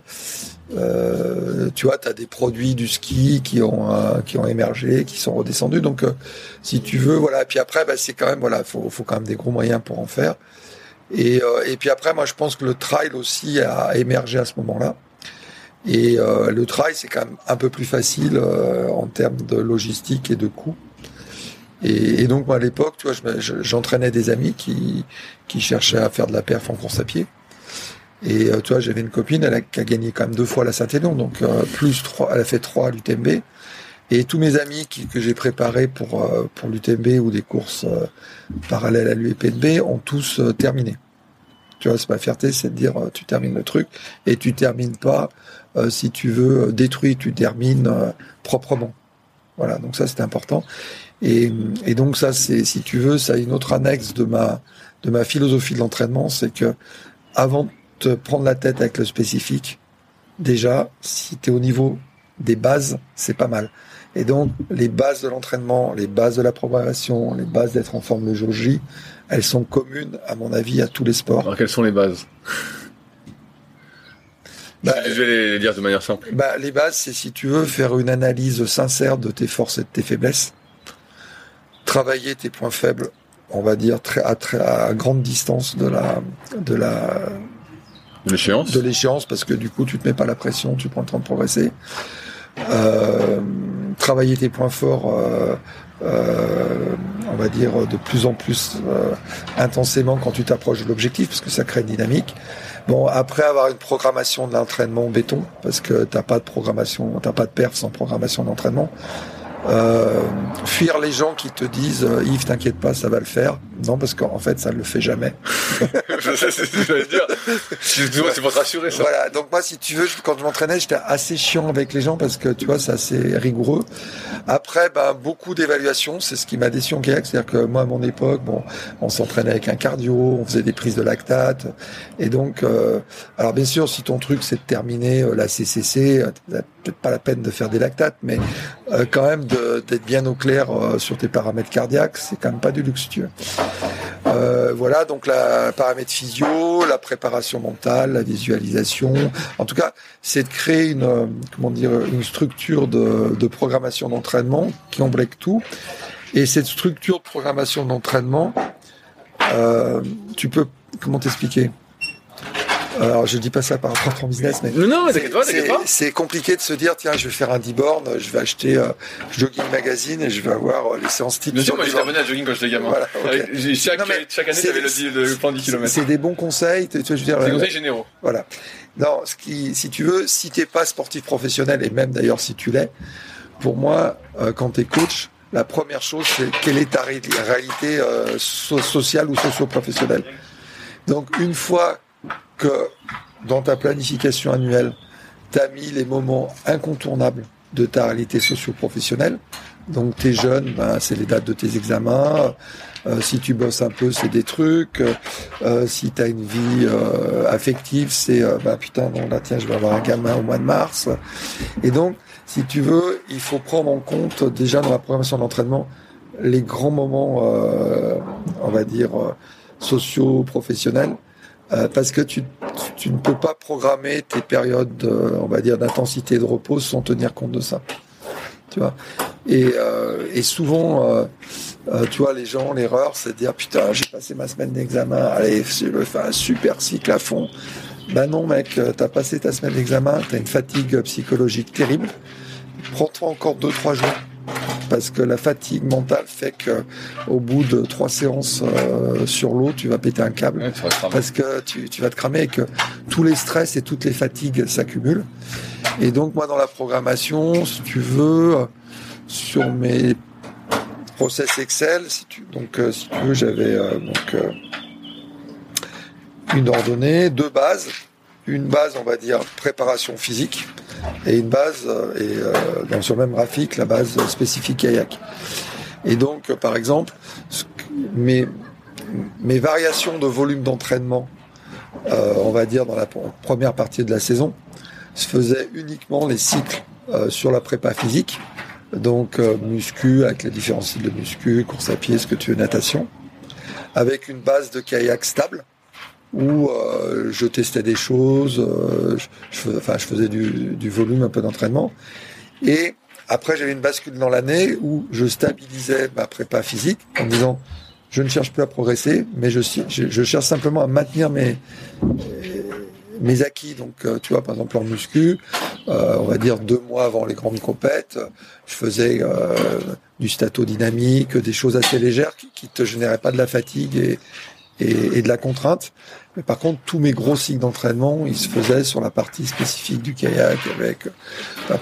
euh, tu vois, tu as des produits du ski qui ont euh, qui ont émergé, qui sont redescendus. Donc, euh, si tu veux, voilà. Puis après, bah, c'est quand même voilà, faut faut quand même des gros moyens pour en faire. Et et puis après, moi, je pense que le trail aussi a émergé à ce moment-là. Et le trail, c'est quand même un peu plus facile en termes de logistique et de coûts. Et, et donc, moi, à l'époque, tu vois, j'entraînais des amis qui qui cherchaient à faire de la perf en course à pied. Et euh, tu j'avais une copine, elle a, qui a gagné quand même deux fois la Saint-Élion, donc euh, plus trois, elle a fait trois à l'UTMB. Et tous mes amis qui, que j'ai préparés pour euh, pour l'UTMB ou des courses euh, parallèles à l'UEPNB ont tous euh, terminé. Tu vois, c'est ma fierté, c'est de dire euh, tu termines le truc et tu termines pas si tu veux détruit, tu termines proprement. Voilà, donc ça c'est important. Et, et donc ça c'est, si tu veux, ça a une autre annexe de ma de ma philosophie de l'entraînement, c'est que avant te prendre la tête avec le spécifique, déjà, si tu es au niveau des bases, c'est pas mal. Et donc, les bases de l'entraînement, les bases de la programmation, les bases d'être en forme le jour J, elles sont communes, à mon avis, à tous les sports. Alors, quelles sont les bases? Bah, Je vais les dire de manière simple. Bah, les bases, c'est si tu veux faire une analyse sincère de tes forces et de tes faiblesses, travailler tes points faibles, on va dire à, à grande distance de la, de la, l'échéance? De l'échéance, parce que du coup, tu te mets pas la pression, tu prends le temps de progresser. Euh, travailler tes points forts, euh, euh, on va dire de plus en plus intensément quand tu t'approches de l'objectif, parce que ça crée une dynamique. Bon, après avoir une programmation de l'entraînement béton, parce que t'as pas de programmation, t'as pas de perf sans programmation d'entraînement. Euh, fuir les gens qui te disent euh, Yves t'inquiète pas ça va le faire. Non parce qu'en fait ça ne le fait jamais. C'est ce que je vais dire. C'est pour te rassurer ça. Voilà donc moi si tu veux quand je m'entraînais j'étais assez chiant avec les gens parce que tu vois c'est assez rigoureux. Après ben beaucoup d'évaluations c'est ce qui m'a déçu en kayak. C'est à dire que moi à mon époque bon on s'entraînait avec un cardio on faisait des prises de lactate. Et donc euh, alors bien sûr si ton truc c'est de terminer la CCC peut-être pas la peine de faire des lactates mais quand même d'être bien au clair euh, sur tes paramètres cardiaques, c'est quand même pas du luxe, tu euh, voilà, donc la paramètre physio, la préparation mentale, la visualisation. En tout cas, c'est de créer une euh, comment dire une structure de, de programmation d'entraînement qui embrique tout. Et cette structure de programmation d'entraînement, euh, tu peux comment t'expliquer? Alors, je dis pas ça par rapport à ton business, mais. Non, non, t'inquiète pas, C'est compliqué de se dire, tiens, je vais faire un 10 bornes, je vais acheter euh, Jogging Magazine et je vais avoir euh, les séances type. Bien sûr, moi, j'étais abonné à Jogging quand j'étais gamin. Voilà, chaque, chaque, année, j'avais le, le, plan 10 km. C'est des bons conseils, tu, je veux dire. Des conseils généraux. Voilà. Non, ce qui, si tu veux, si t'es pas sportif professionnel, et même d'ailleurs si tu l'es, pour moi, euh, quand t'es coach, la première chose, c'est quelle est ta réalité euh, sociale ou socio-professionnelle. Donc, une fois dans ta planification annuelle, tu as mis les moments incontournables de ta réalité socio-professionnelle. Donc t'es jeune, ben, c'est les dates de tes examens. Euh, si tu bosses un peu, c'est des trucs. Euh, si tu as une vie euh, affective, c'est bah putain non là tiens je vais avoir un gamin au mois de mars. Et donc si tu veux, il faut prendre en compte déjà dans la programmation d'entraînement les grands moments, on va dire socio-professionnels euh, parce que tu, tu, ne peux pas programmer tes périodes, on va dire, d'intensité de repos sans tenir compte de ça. Tu vois? Et, euh, et souvent, euh, euh, tu vois, les gens, l'erreur, c'est de dire putain, j'ai passé ma semaine d'examen, allez, je me fais un super cycle à fond. Ben non, mec, t'as passé ta semaine d'examen, t'as une fatigue psychologique terrible. Prends-toi encore deux, trois jours parce que la fatigue mentale fait que au bout de trois séances euh, sur l'eau, tu vas péter un câble parce que tu, tu, vas te cramer et que tous les stress et toutes les fatigues s'accumulent. Et donc moi dans la programmation, si tu veux, sur mes process Excel, si tu, donc euh, si tu veux, j'avais euh, donc une ordonnée, deux bases, une base on va dire préparation physique et une base, euh, et euh, dans sur le même graphique, la base spécifique kayak. Et donc, euh, par exemple, mes, mes variations de volume d'entraînement, on va dire dans la première partie de la saison, se faisaient uniquement les cycles sur la prépa physique, donc muscu avec les différents cycles de muscu, course à pied, ce que tu veux, natation, avec une base de kayak stable où euh, je testais des choses, euh, je, enfin, je faisais du, volume, un peu d'entraînement. Et après, j'avais une bascule dans l'année où je stabilisais ma prépa physique en disant, je ne cherche plus à progresser, mais je, cherche simplement à maintenir mes, mes acquis. Donc, euh, tu vois, par exemple, en muscu, on va dire deux mois avant les grandes compètes, je faisais euh, du stato dynamique, des choses assez légères qui, qui te généraient pas de la fatigue et de la contrainte. Mais par contre, tous mes gros cycles d'entraînement, ils se faisaient sur la partie spécifique du kayak avec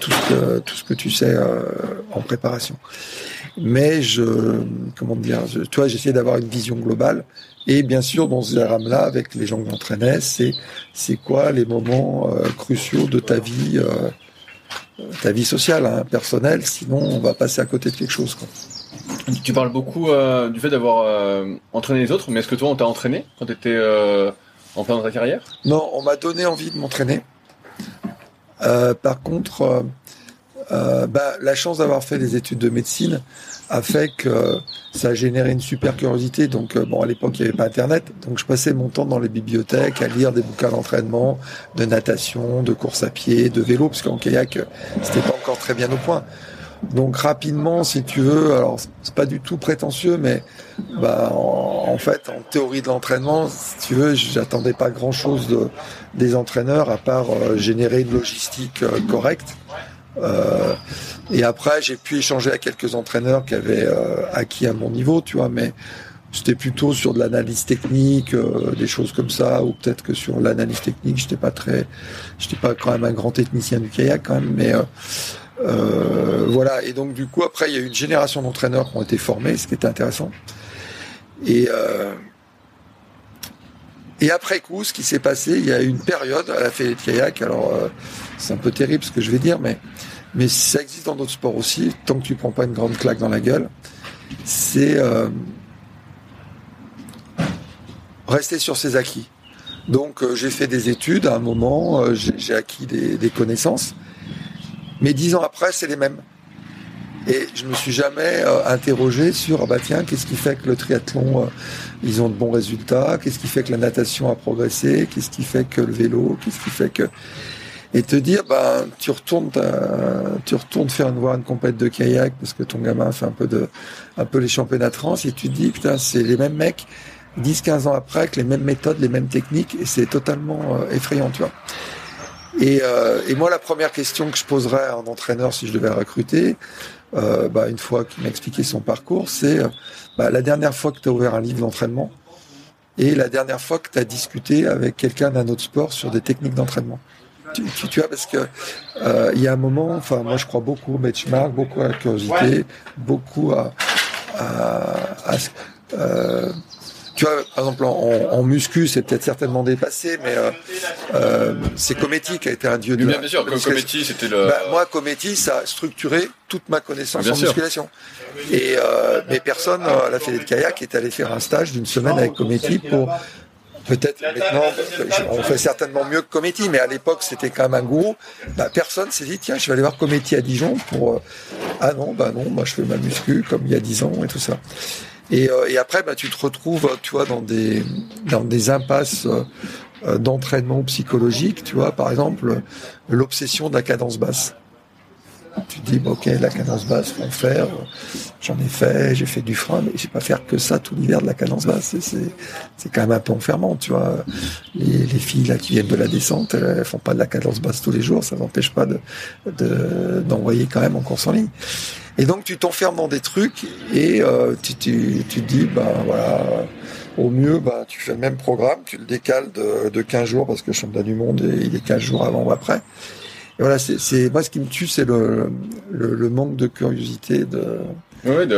tout, ce que, tu sais euh, en préparation. Mais je, comment dire, je, tu j'essayais d'avoir une vision globale. Et bien sûr, dans ce diagramme-là, avec les gens que j'entraînais, c'est, c'est quoi les moments euh, cruciaux de ta vie, euh, ta vie sociale, hein, personnelle? Sinon, on va passer à côté de quelque chose. Quoi. Tu parles beaucoup euh, du fait d'avoir euh, entraîné les autres, mais est-ce que toi, on t'a entraîné quand tu étais euh, en plein dans ta carrière? Non, on m'a donné envie de m'entraîner. par contre, bah, la chance d'avoir fait des études de médecine a fait que ça a généré une super curiosité. Donc, bon, à l'époque, il n'y avait pas Internet. Donc, je passais mon temps dans les bibliothèques à lire des bouquins d'entraînement, de natation, de course à pied, de vélo, parce qu'en kayak, c'était pas encore très bien au point. Donc rapidement, si tu veux, alors c'est pas du tout prétentieux, mais bah en, fait, en théorie de l'entraînement, si tu veux, j'attendais pas grand chose de, des entraîneurs à part euh, générer une logistique euh, correcte. Euh, et après, j'ai pu échanger avec quelques entraîneurs qui avaient acquis à mon niveau, tu vois, mais c'était plutôt sur de l'analyse technique, des choses comme ça, ou peut-être que sur l'analyse technique, j'étais pas très, j'étais pas quand même un grand technicien du kayak quand même, mais euh, voilà, et donc du coup après il y a eu une génération d'entraîneurs qui ont été formés, ce qui était intéressant. Et euh, et après coup, ce qui s'est passé, il y a eu une période à la Fédé de kayak. Alors euh, c'est un peu terrible ce que je vais dire, mais mais ça existe dans d'autres sports aussi. Tant que tu prends pas une grande claque dans la gueule, c'est rester sur ses acquis. Donc j'ai fait des études à un moment, j'ai acquis des connaissances. Mais dix ans après, c'est les mêmes. Et je me suis jamais euh, interrogé sur, ah bah tiens, qu'est-ce qui fait que le triathlon, euh, ils ont de bons résultats? Qu'est-ce qui fait que la natation a progressé? Qu'est-ce qui fait que le vélo? Qu'est-ce qui fait que... Et te dire, bah, tu retournes, tu retournes faire une voir une compète de kayak parce que ton gamin fait un peu de, un peu les championnats de et tu te dis, putain, c'est les mêmes mecs 10, 15 ans après avec les mêmes méthodes, les mêmes techniques et c'est totalement euh, effrayant, tu vois. Et, euh, et, moi, la première question que je poserais à un entraîneur si je devais recruter, euh, bah, une fois qu'il m'a expliqué son parcours, c'est euh, bah, la dernière fois que tu as ouvert un livre d'entraînement et la dernière fois que tu as discuté avec quelqu'un d'un autre sport sur des techniques d'entraînement. Tu, tu, tu, vois, parce que euh, il y a un moment, enfin moi je crois beaucoup au benchmark, beaucoup à la curiosité, beaucoup à, à, à euh, tu vois, par exemple, en, en muscu, c'est peut-être certainement dépassé, mais euh, euh, c'est Cometti qui a été un dieu de. Bien, bien sûr, Cometti, c'était le. Bah, moi, Cometti, ça a structuré toute ma connaissance en musculation. Et euh, mais personne à la Fédé de kayak est allé faire un stage d'une semaine avec Cometti pour peut-être maintenant, on fait certainement mieux que Cometti, mais à l'époque c'était quand même un gourou. Bah, personne s'est dit tiens, je vais aller voir Cometti à Dijon pour. Ah non, bah non, moi je fais ma muscu comme il y a dix ans et tout ça. Et, euh, et après, bah, tu te retrouves, tu vois, dans des dans des impasses euh, d'entraînement psychologique. Tu vois, par exemple, l'obsession de la cadence basse. Tu te dis, bah, ok, la cadence basse, faut faire. J'en ai fait, j'ai fait du frein, mais je vais pas faire que ça tout l'hiver de la cadence basse. C'est, quand même un peu enfermant, tu vois. Les, les, filles là qui viennent de la descente, elles font pas de la cadence basse tous les jours, ça n'empêche pas de, de, d'envoyer quand même en course en ligne. Et donc tu t'enfermes dans des trucs et euh, tu, tu, tu, te dis, bah voilà, au mieux, bah, tu fais le même programme, tu le décales de, de 15 jours parce que le championnat du monde, il est 15 jours avant ou après. Voilà, c'est moi ce qui me tue, c'est le, manque de curiosité. De... Oui,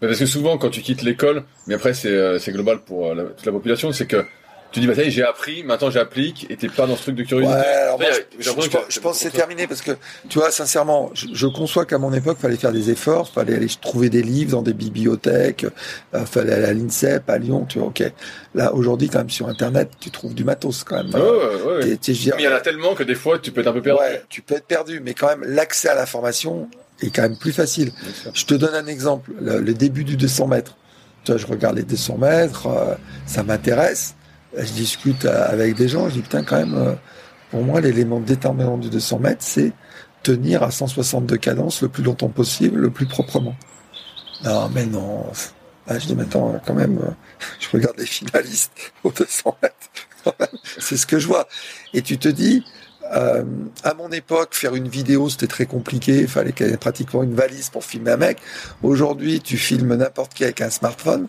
parce que souvent quand tu quittes l'école, mais après c'est euh, global pour euh, toute la population, c'est que tu dis bah ça j'ai appris, maintenant j'applique, et t'es pas dans ce truc de curiosité. Ouais, alors moi, je, je, pense que c'est terminé parce que tu vois sincèrement, je, conçois qu'à mon époque fallait faire des efforts, fallait aller trouver des livres dans des bibliothèques, euh, fallait aller à l'INSEP, à Lyon, tu vois. Ok, là aujourd'hui quand même sur Internet tu trouves du matos quand même. Ouais, ouais, mais il y en a tellement que des fois tu peux être un peu perdu. Ouais, tu peux être perdu, mais quand même l'accès à l'information est quand même plus facile. Je te donne un exemple, le, le début du 200 mètres. Tu vois, je regarde les 200 mètres, euh, ça m'intéresse je discute avec des gens, je dis putain quand même, euh, pour moi l'élément déterminant du 200 mètres, c'est tenir à 162 cadences le plus longtemps possible, le plus proprement. Non mais non, ah, je dis maintenant quand même, euh, je regarde les finalistes au 200 mètres, c'est ce que je vois. Et tu te dis, euh, à mon époque, faire une vidéo, c'était très compliqué. Il fallait qu'il y ait pratiquement une valise pour filmer un mec. Aujourd'hui, tu filmes n'importe qui avec un smartphone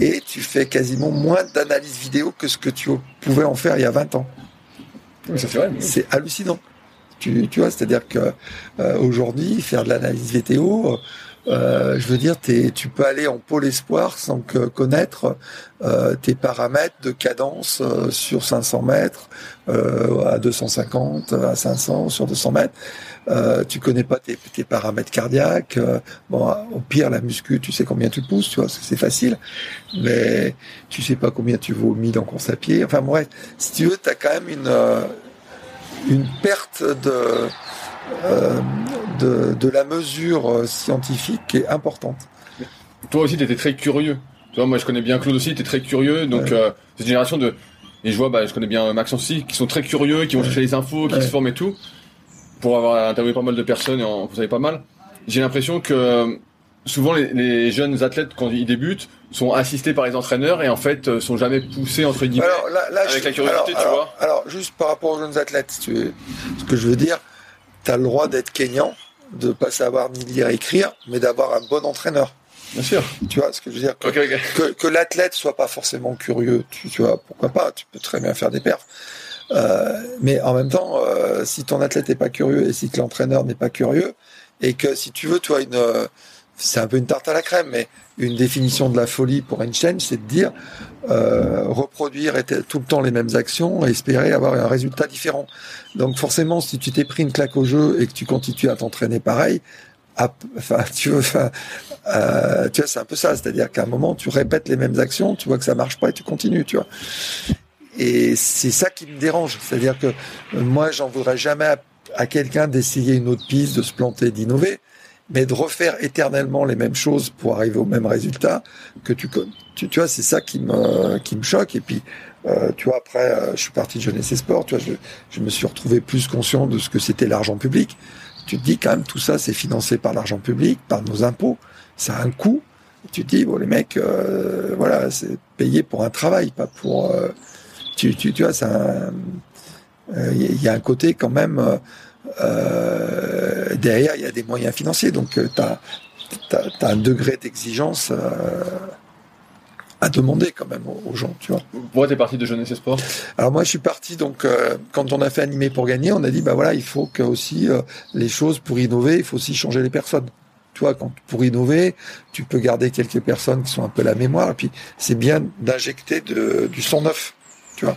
et tu fais quasiment moins d'analyse vidéo que ce que tu pouvais en faire il y a 20 ans. c'est hallucinant. Tu, tu vois, c'est-à-dire que euh, aujourd'hui, faire de l'analyse vidéo, euh, je veux dire, tu peux aller en pôle espoir sans que connaître euh, tes paramètres de cadence euh, sur 500 mètres, euh, à 250, à 500, sur 200 mètres. tu connais pas tes, tes paramètres cardiaques. bon, au pire, la muscu, tu sais combien tu pousses, tu vois, c'est facile. Mais tu sais pas combien tu 1000 en course à pied. Enfin bref, si tu veux, tu as quand même une une perte de de, de la mesure euh, scientifique qui est importante. Toi aussi, tu étais très curieux. Tu vois, moi, je connais bien Claude aussi, tu es très curieux. Donc, Ouais. euh, cette génération de. Et je vois, bah, je connais bien Maxence aussi, qui sont très curieux, qui vont chercher les infos, qui Ouais. se forment et tout. Pour avoir interviewé pas mal de personnes, et en, vous savez pas mal. J'ai l'impression que euh, souvent les, les jeunes athlètes, quand ils débutent, sont assistés par les entraîneurs et en fait, euh, sont jamais poussés, entre guillemets. Alors, là, là, avec je- la curiosité, alors, tu alors- vois. Alors, juste par rapport aux jeunes athlètes, si tu veux, ce que je veux dire, tu as le droit d'être kényan, de pas savoir ni lire écrire, mais d'avoir un bon entraîneur. Bien sûr. Tu vois ce que je veux dire? Que, Ok, ok. que, que l'athlète soit pas forcément curieux, tu, tu vois, pourquoi pas, tu peux très bien faire des perfs. Euh, mais en même temps, euh, si ton athlète n'est pas curieux et si l'entraîneur n'est pas curieux, et que si tu veux, toi, une, euh, c'est un peu une tarte à la crème, mais une définition de la folie pour Einstein, c'est de dire euh, reproduire tout le temps les mêmes actions et espérer avoir un résultat différent. Donc forcément, si tu t'es pris une claque au jeu et que tu continues à t'entraîner pareil, enfin, euh, tu vois, c'est un peu ça, c'est-à-dire qu'à un moment, tu répètes les mêmes actions, tu vois que ça marche pas et tu continues, tu vois. Et c'est ça qui me dérange, c'est-à-dire que euh, moi, j'en voudrais jamais à quelqu'un d'essayer une autre piste, de se planter, d'innover, mais de refaire éternellement les mêmes choses pour arriver au même résultat que tu, tu, tu vois, c'est ça qui me, qui me choque. Et puis, euh, tu vois, après, euh, je suis parti de Jeunesse et Sport, tu vois, je, je me suis retrouvé plus conscient de ce que c'était l'argent public. Tu te dis quand même, tout ça, c'est financé par l'argent public, par nos impôts, ça a un coût. Tu te dis, bon, les mecs, euh, voilà, c'est payé pour un travail, pas pour. euh, tu, tu, tu vois, c'est un. Il y a un côté quand même. Euh, euh, derrière, il y a des moyens financiers, donc tu as, un degré d'exigence euh, à demander quand même aux, gens, tu vois. Pourquoi t'es parti de Jeunesse et Sport? Alors moi, je suis parti donc euh, quand on a fait animer pour gagner, on a dit bah voilà, il faut que aussi euh, les choses pour innover, il faut aussi changer les personnes. Tu vois, quand pour innover, tu peux garder quelques personnes qui sont un peu la mémoire, et puis c'est bien d'injecter du sang neuf, tu vois.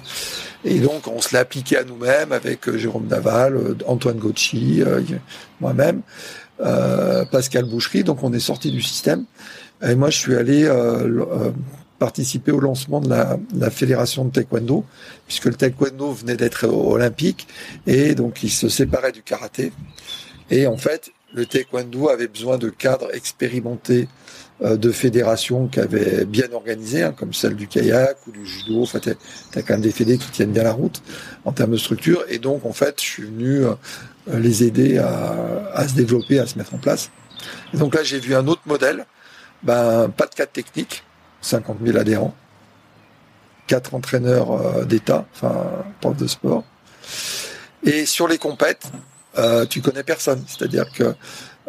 Et donc on se l'a appliqué à nous-mêmes avec euh, Jérôme Daval, euh, Antoine Gauchy, euh, moi-même, Pascal Boucherie. Donc on est sorti du système. Et moi, je suis allé participer au lancement de la, fédération de taekwondo, puisque le taekwondo venait d'être olympique et donc il se séparait du karaté. Et en fait, le taekwondo avait besoin de cadres expérimentés de fédérations qui avaient bien organisé, hein, comme celle du kayak ou du judo. Enfin, t'as as quand même des fédés qui tiennent bien la route en termes de structure. Et donc, en fait, je suis venu euh, les aider à, à se développer, à se mettre en place. Et donc là, j'ai vu un autre modèle. Ben, pas de cadre technique, 50 000 adhérents, quatre entraîneurs euh, d'État, enfin profs de sport. Et sur les compètes, euh, tu connais personne. C'est-à-dire que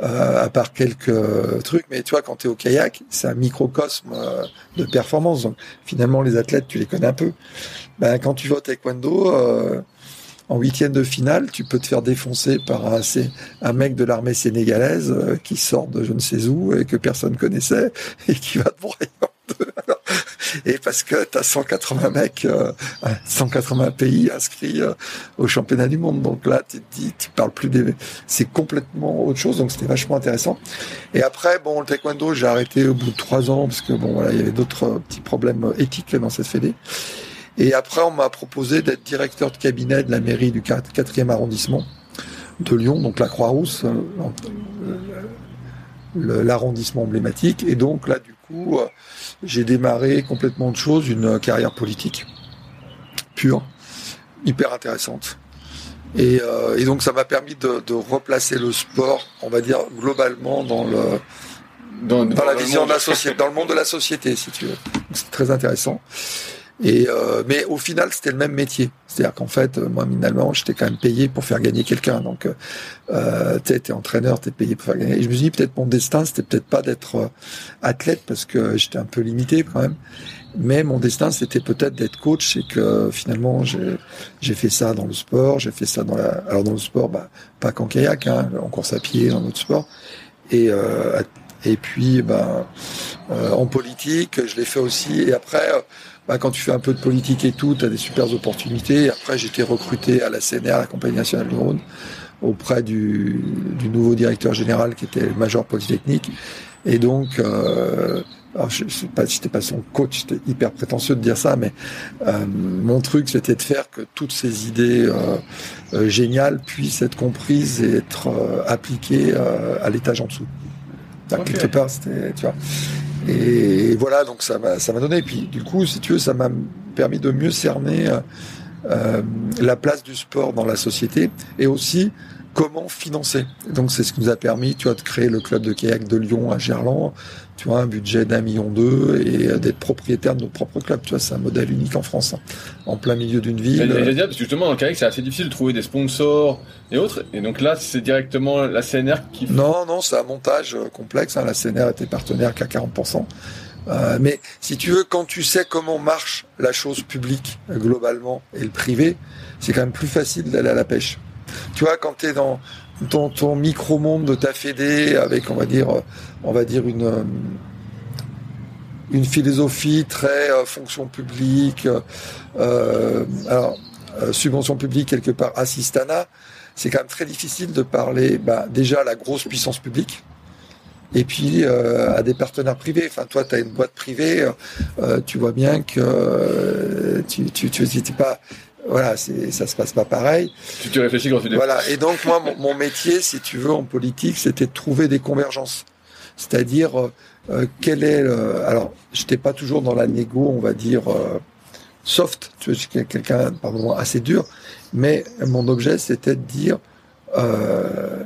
euh, à part quelques trucs, mais tu vois, quand tu es au kayak, c'est un microcosme euh, de performance. Donc finalement, les athlètes, tu les connais un peu. Ben, quand tu vas au taekwondo, euh, en huitième de finale, tu peux te faire défoncer par un, un mec de l'armée sénégalaise euh, qui sort de je ne sais où et que personne connaissait et qui va te broyer en deux. Et parce que tu as 180 mecs, euh, 180 pays inscrits euh, au championnat du monde. Donc là, tu dis, tu parles plus des... C'est complètement autre chose, donc c'était vachement intéressant. Et après, bon, le taekwondo, j'ai arrêté au bout de trois ans parce que bon, voilà, il y avait d'autres euh, petits problèmes euh, éthiques dans cette fédé. Et après, on m'a proposé d'être directeur de cabinet de la mairie du 4e arrondissement de Lyon, donc la Croix-Rousse, euh, l'arrondissement emblématique. Et donc là, du coup, euh, j'ai démarré complètement autre chose, une carrière politique pure, hyper intéressante. Et, euh, et donc ça m'a permis de, de replacer le sport, on va dire globalement dans le dans, dans la vision de la société, dans le monde de la société, si tu veux. C'est très intéressant. Et euh, mais au final, c'était le même métier. C'est-à-dire qu'en fait, euh, moi, finalement, j'étais quand même payé pour faire gagner quelqu'un. Donc, euh, euh, t'es t'es entraîneur, t'es payé pour faire gagner. Et je me suis dit, peut-être mon destin, c'était peut-être pas d'être euh, athlète parce que j'étais un peu limité quand même. Mais mon destin, c'était peut-être d'être coach. C'est que finalement, j'ai fait ça dans le sport, j'ai fait ça dans la. Alors dans le sport, bah, pas qu'en kayak, hein, en course à pied, dans d'autres sports. Et euh, et puis, ben, euh, en politique, je l'ai fait aussi. Et après, bah, quand tu fais un peu de politique et tout, tu as des super opportunités. Après, été recruté à la CNR, la Compagnie nationale du Rhône, auprès du, du nouveau directeur général qui était le Major Polytechnique. Et donc, euh, alors je, je pas, j'étais pas son coach, c'était hyper prétentieux de dire ça, mais euh, mon truc c'était de faire que toutes ces idées euh, euh, géniales puissent être comprises et être appliquées à l'étage en dessous. Okay. Quelque part, c'était, tu vois. Et, voilà, donc ça m'a, ça m'a donné. Et puis, du coup, si tu veux, ça m'a permis de mieux cerner la place du sport dans la société et aussi comment financer. Donc c'est ce qui nous a permis, tu vois, de créer le club de kayak de Lyon à Gerland, tu vois, un budget d'un million deux et d'être propriétaire de notre propre club. Tu vois, c'est un modèle unique en France, hein, en plein milieu d'une ville. J'allais dire, parce que justement, dans le c'est assez difficile de trouver des sponsors et autres. Et donc là, c'est directement la CNR qui... Non, non, c'est un montage euh, complexe. Hein. La CNR était partenaire qu'à 40%. Euh, mais si tu veux, quand tu sais comment marche la chose publique euh, globalement et le privé, c'est quand même plus facile d'aller à la pêche. Tu vois, quand tu es dans ton, ton micro-monde de ta fédé avec, on va dire, on va dire une, une philosophie très euh, fonction publique, euh, alors, euh, subvention publique quelque part, assistana, c'est quand même très difficile de parler bah, déjà à la grosse puissance publique, et puis à des partenaires privés. Enfin, toi, tu as une boîte privée, tu vois bien que tu tu, tu pas voilà, ça se passe pas pareil. Tu te réfléchis quand tu dis. Voilà. Et donc moi, mon, métier, si tu veux, en politique, c'était de trouver des convergences. C'est-à-dire euh, euh quel est le... alors, j'étais pas toujours dans la négo, on va dire euh, soft. Tu vois, quelqu'un pardon assez dur, mais mon objet, c'était de dire euh,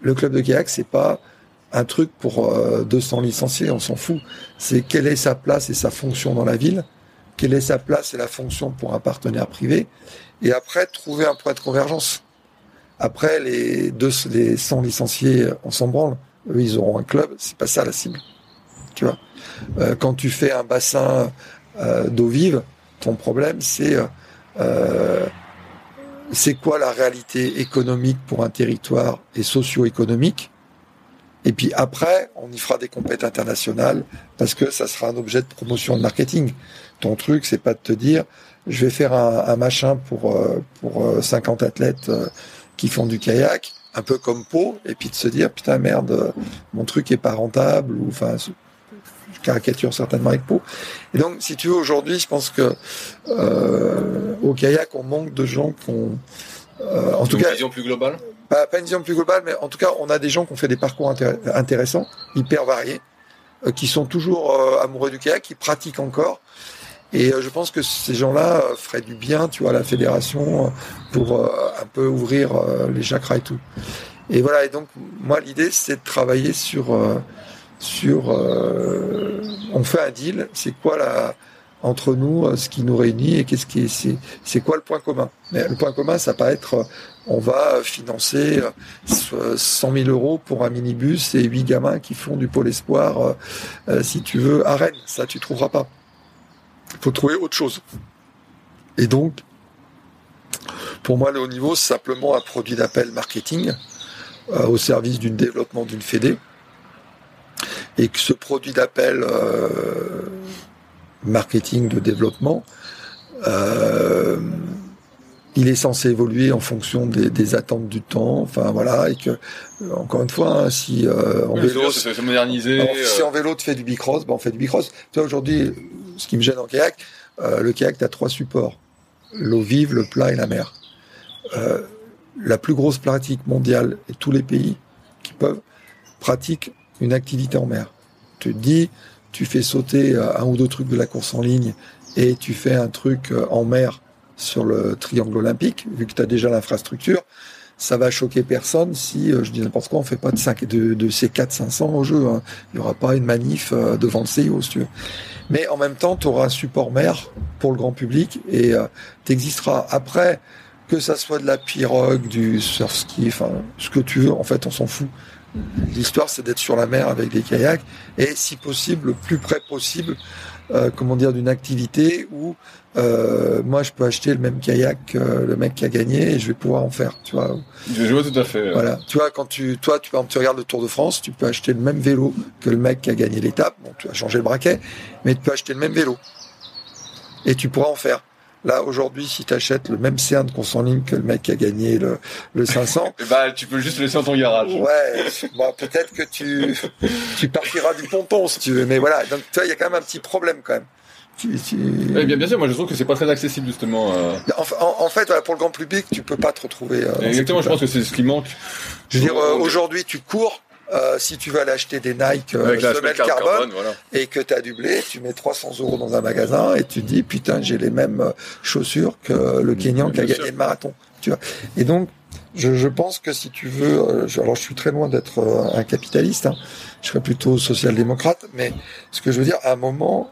le club de kayak, c'est pas un truc pour 200 licenciés, on s'en fout. C'est quelle est sa place et sa fonction dans la ville quelle est sa place et la fonction pour un partenaire privé, et après trouver un point de convergence. Après, les, deux, les 100 licenciés, on s'en branle. Eux, ils auront un club. C'est pas ça la cible. Tu vois. Euh, quand tu fais un bassin euh, d'eau vive, ton problème, c'est euh, c'est quoi la réalité économique pour un territoire et socio-économique? Et puis après, on y fera des compétitions internationales parce que ça sera un objet de promotion de marketing ton truc, c'est pas de te dire, je vais faire un, machin pour euh, pour 50 euh, athlètes euh, qui font du kayak, un peu comme Pau, et puis de se dire, putain merde, mon truc est pas rentable, ou enfin, je caricature certainement avec Pau. Et donc, si tu veux, aujourd'hui, je pense que au kayak, on manque de gens qui ont, en tout cas, une vision plus globale? Pas, pas, une vision plus globale, mais en tout cas, on a des gens qui ont fait des parcours intéressants, hyper variés, qui sont toujours amoureux du kayak, qui pratiquent encore et euh, je pense que ces gens-là euh, feraient du bien, tu vois, à la fédération euh, pour un peu ouvrir les chakras et tout. Et voilà. Et donc, moi, l'idée, c'est de travailler sur sur. on fait un deal. C'est quoi la entre nous ce qui nous réunit et qu'est-ce qui est c'est c'est quoi le point commun? Mais le point commun, ça peut être on va financer 100 000 euros pour un minibus et huit gamins qui font du pôle espoir, si tu veux, à Rennes. Ça, tu trouveras pas. Il faut trouver autre chose. Et donc, pour moi, le haut niveau, c'est simplement un produit d'appel marketing euh, au service du développement d'une fédé. Et que ce produit d'appel euh, marketing de développement, euh, il est censé évoluer en fonction des, attentes du temps. Enfin voilà, et que encore une fois, hein, si en vélo, moderniser, si en vélo tu fais du bicross, ben on fait du bicross. Tu vois aujourd'hui, ce qui me gêne en kayak, euh, le kayak, tu as trois supports. L'eau vive, le plat et la mer. Euh, la plus grosse pratique mondiale, et tous les pays qui peuvent, pratiquent une activité en mer. Tu te dis, tu fais sauter euh, un ou deux trucs de la course en ligne et tu fais un truc en mer sur le triangle olympique, vu que tu as déjà l'infrastructure, ça va choquer personne si, je dis n'importe quoi, on fait pas de, 5, de, de C4 500 au jeu. Hein. Il y aura pas une manif devant le CIO, si tu veux mais en même temps, tu auras un support mère pour le grand public et euh, tu. Après, que ça soit de la pirogue, du surf ski, enfin, ce que tu veux, en fait, on s'en fout. L'histoire, c'est d'être sur la mer avec des kayaks et, si possible, le plus près possible, euh, comment dire, d'une activité où euh, moi, je peux acheter le même kayak que le mec qui a gagné et je vais pouvoir en faire, tu vois. Je vois tout à fait. Voilà. Tu vois, quand tu, toi, tu, tu regardes le Tour de France, tu peux acheter le même vélo que le mec qui a gagné l'étape. Bon, tu as changé le braquet, mais tu peux acheter le même vélo. Et tu pourras en faire. Là, aujourd'hui, si tu achètes le même C1 de course en ligne que le mec qui a gagné le, le 500... bah, tu peux juste le laisser dans ton garage. Ouais, bon, peut-être que tu, tu partiras du ponton, si tu veux. Mais voilà, donc tu vois, il y a quand même un petit problème, quand même. Eh bien, bien sûr, moi je trouve que c'est pas très accessible justement. Euh... En, en, en, fait, voilà, pour le grand public, tu peux pas te retrouver. Euh, Exactement, je pense que c'est ce qui manque. Je veux dire, euh, aujourd'hui, tu cours. Euh, si tu vas aller acheter des Nike euh, semelle carbone, carbone voilà. et que tu as du blé, tu mets 300 euros dans un magasin et tu te dis putain j'ai les mêmes chaussures que le Kenyan qui a gagné le marathon. Tu vois. Et donc je, je, pense que si tu veux, euh, je, alors je suis très loin d'être un capitaliste, hein, je serais plutôt social-démocrate, mais ce que je veux dire, à un moment,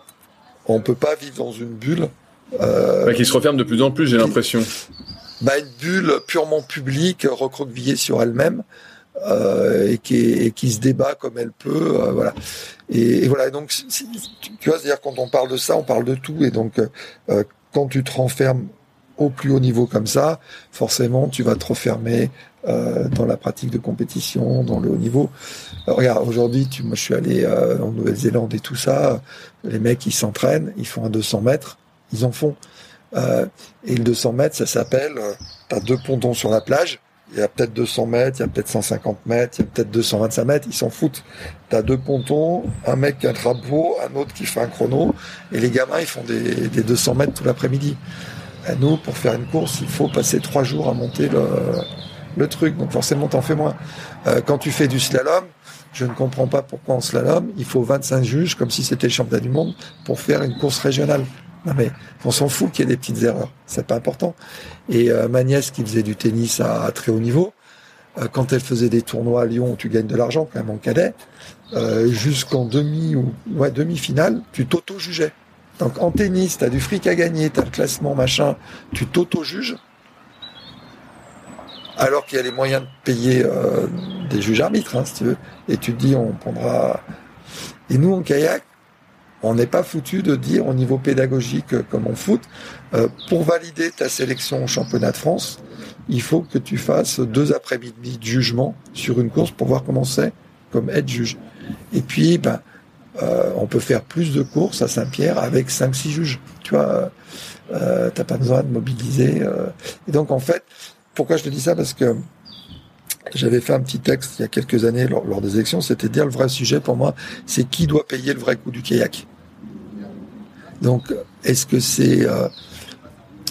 on peut pas vivre dans une bulle. Euh, qui se referme de plus en plus, j'ai l'impression. Bah, une bulle purement publique, recroquevillée sur elle-même, euh, et, qui, et qui se débat comme elle peut, euh, voilà. Et, et voilà. donc, tu vois, c'est-à-dire quand on parle de ça, on parle de tout, et donc euh, quand tu te renfermes au plus haut niveau comme ça, forcément, tu vas te refermer euh, dans la pratique de compétition, dans le haut niveau. Alors, regarde, aujourd'hui, tu, moi, je suis allé euh, en Nouvelle-Zélande et tout ça. Les mecs, ils s'entraînent, ils font un 200 mètres, ils en font. Euh, et le 200 mètres, ça s'appelle, euh, t'as deux pontons sur la plage. Il y a peut-être 200 mètres, il y a peut-être 150 mètres, il y a peut-être 225 mètres, ils s'en foutent. T'as deux pontons, un mec qui a un drapeau, un autre qui fait un chrono, et les gamins, ils font des, des 200 mètres tout l'après-midi. Nous, pour faire une course, il faut passer trois jours à monter le, le truc. Donc forcément, t'en fais moins. Euh, quand tu fais du slalom, je ne comprends pas pourquoi en slalom, il faut 25 juges, comme si c'était le championnat du monde, pour faire une course régionale. Non mais on s'en fout qu'il y ait des petites erreurs, c'est pas important. Et euh, ma nièce qui faisait du tennis à, très haut niveau, euh, quand elle faisait des tournois à Lyon où tu gagnes de l'argent quand même en cadet, euh, jusqu'en demi ou ouais demi-finale, tu t'auto-jugeais. Donc en tennis, tu as du fric à gagner, tu as le classement, machin, tu t'auto-juges. Alors qu'il y a les moyens de payer euh, des juges arbitres, hein, si tu veux. Et tu te dis, on prendra. Et nous, en kayak, on n'est pas foutu de dire au niveau pédagogique euh, comme on foot, euh, pour valider ta sélection au championnat de France, il faut que tu fasses deux après-midi de jugement sur une course pour voir comment c'est comme être juge. Et puis, ben, euh, on peut faire plus de courses à Saint-Pierre avec 5-6 juges. Tu vois, euh, t'as pas besoin de mobiliser. Euh. Et donc, en fait, pourquoi je te dis ça Parce que j'avais fait un petit texte il y a quelques années lors, des élections, c'était dire le vrai sujet pour moi, c'est qui doit payer le vrai coût du kayak. Donc, est-ce que c'est... Euh,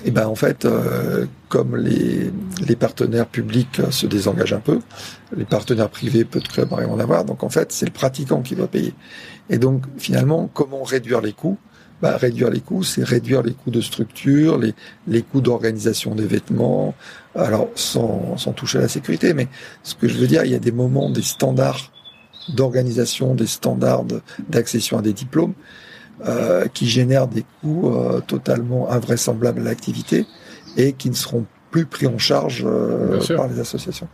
eh ben en fait, euh, comme les, partenaires publics se désengagent un peu, les partenaires privés, peu de clubs en avoir, donc en fait, c'est le pratiquant qui doit payer. Et donc, finalement, comment réduire les coûts? Bah, Réduire les coûts, c'est réduire les coûts de structure, les coûts d'organisation des vêtements, alors sans, sans toucher à la sécurité, mais ce que je veux dire, il y a des moments, des standards d'organisation, des standards d'accession à des diplômes, euh, qui génèrent des coûts euh, totalement invraisemblables à l'activité et qui ne seront plus pris en charge euh, par les associations.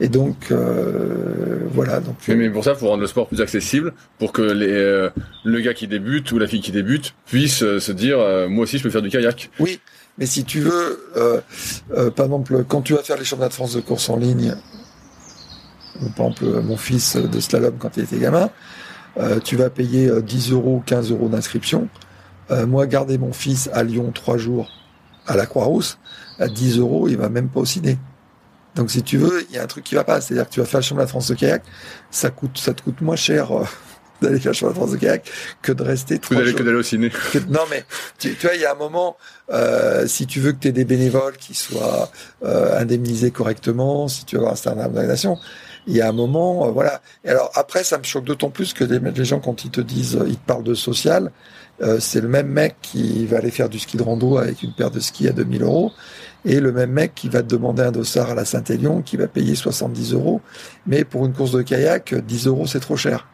Et donc euh, voilà. Donc mais, mais, pour ça, il faut rendre le sport plus accessible pour que les, euh, le gars qui débute ou la fille qui débute puisse se dire moi aussi je peux faire du kayak. Oui, mais si tu veux, par exemple, quand tu vas faire les championnats de France de course en ligne, par exemple mon fils de slalom quand il était gamin, euh, tu vas payer 10 euros, 15 euros d'inscription. Euh, moi, garder mon fils à Lyon trois jours à la Croix-Rousse, à 10 euros, il va même pas au ciné. Donc, si tu veux, il y a un truc qui va pas. C'est-à-dire que tu vas faire le championnat de France de kayak, ça coûte, ça te coûte moins cher euh, d'aller faire le championnat de France de kayak que de rester trois jours. Que d'aller au ciné. Que, non, mais tu, tu, vois, il y a un moment, euh, si tu veux que tu aies des bénévoles qui soient euh, indemnisés correctement, si tu veux avoir un certain d'organisation, il y a un moment, euh, voilà. Et alors après, ça me choque d'autant plus que les, les, gens quand ils te disent, ils te parlent de social, euh, c'est le même mec qui va aller faire du ski de rando avec une paire de skis à 2000 euros, et le même mec qui va te demander un dossard à la Saint-Élion qui va payer 70 euros, mais pour une course de kayak, 10 euros c'est trop cher.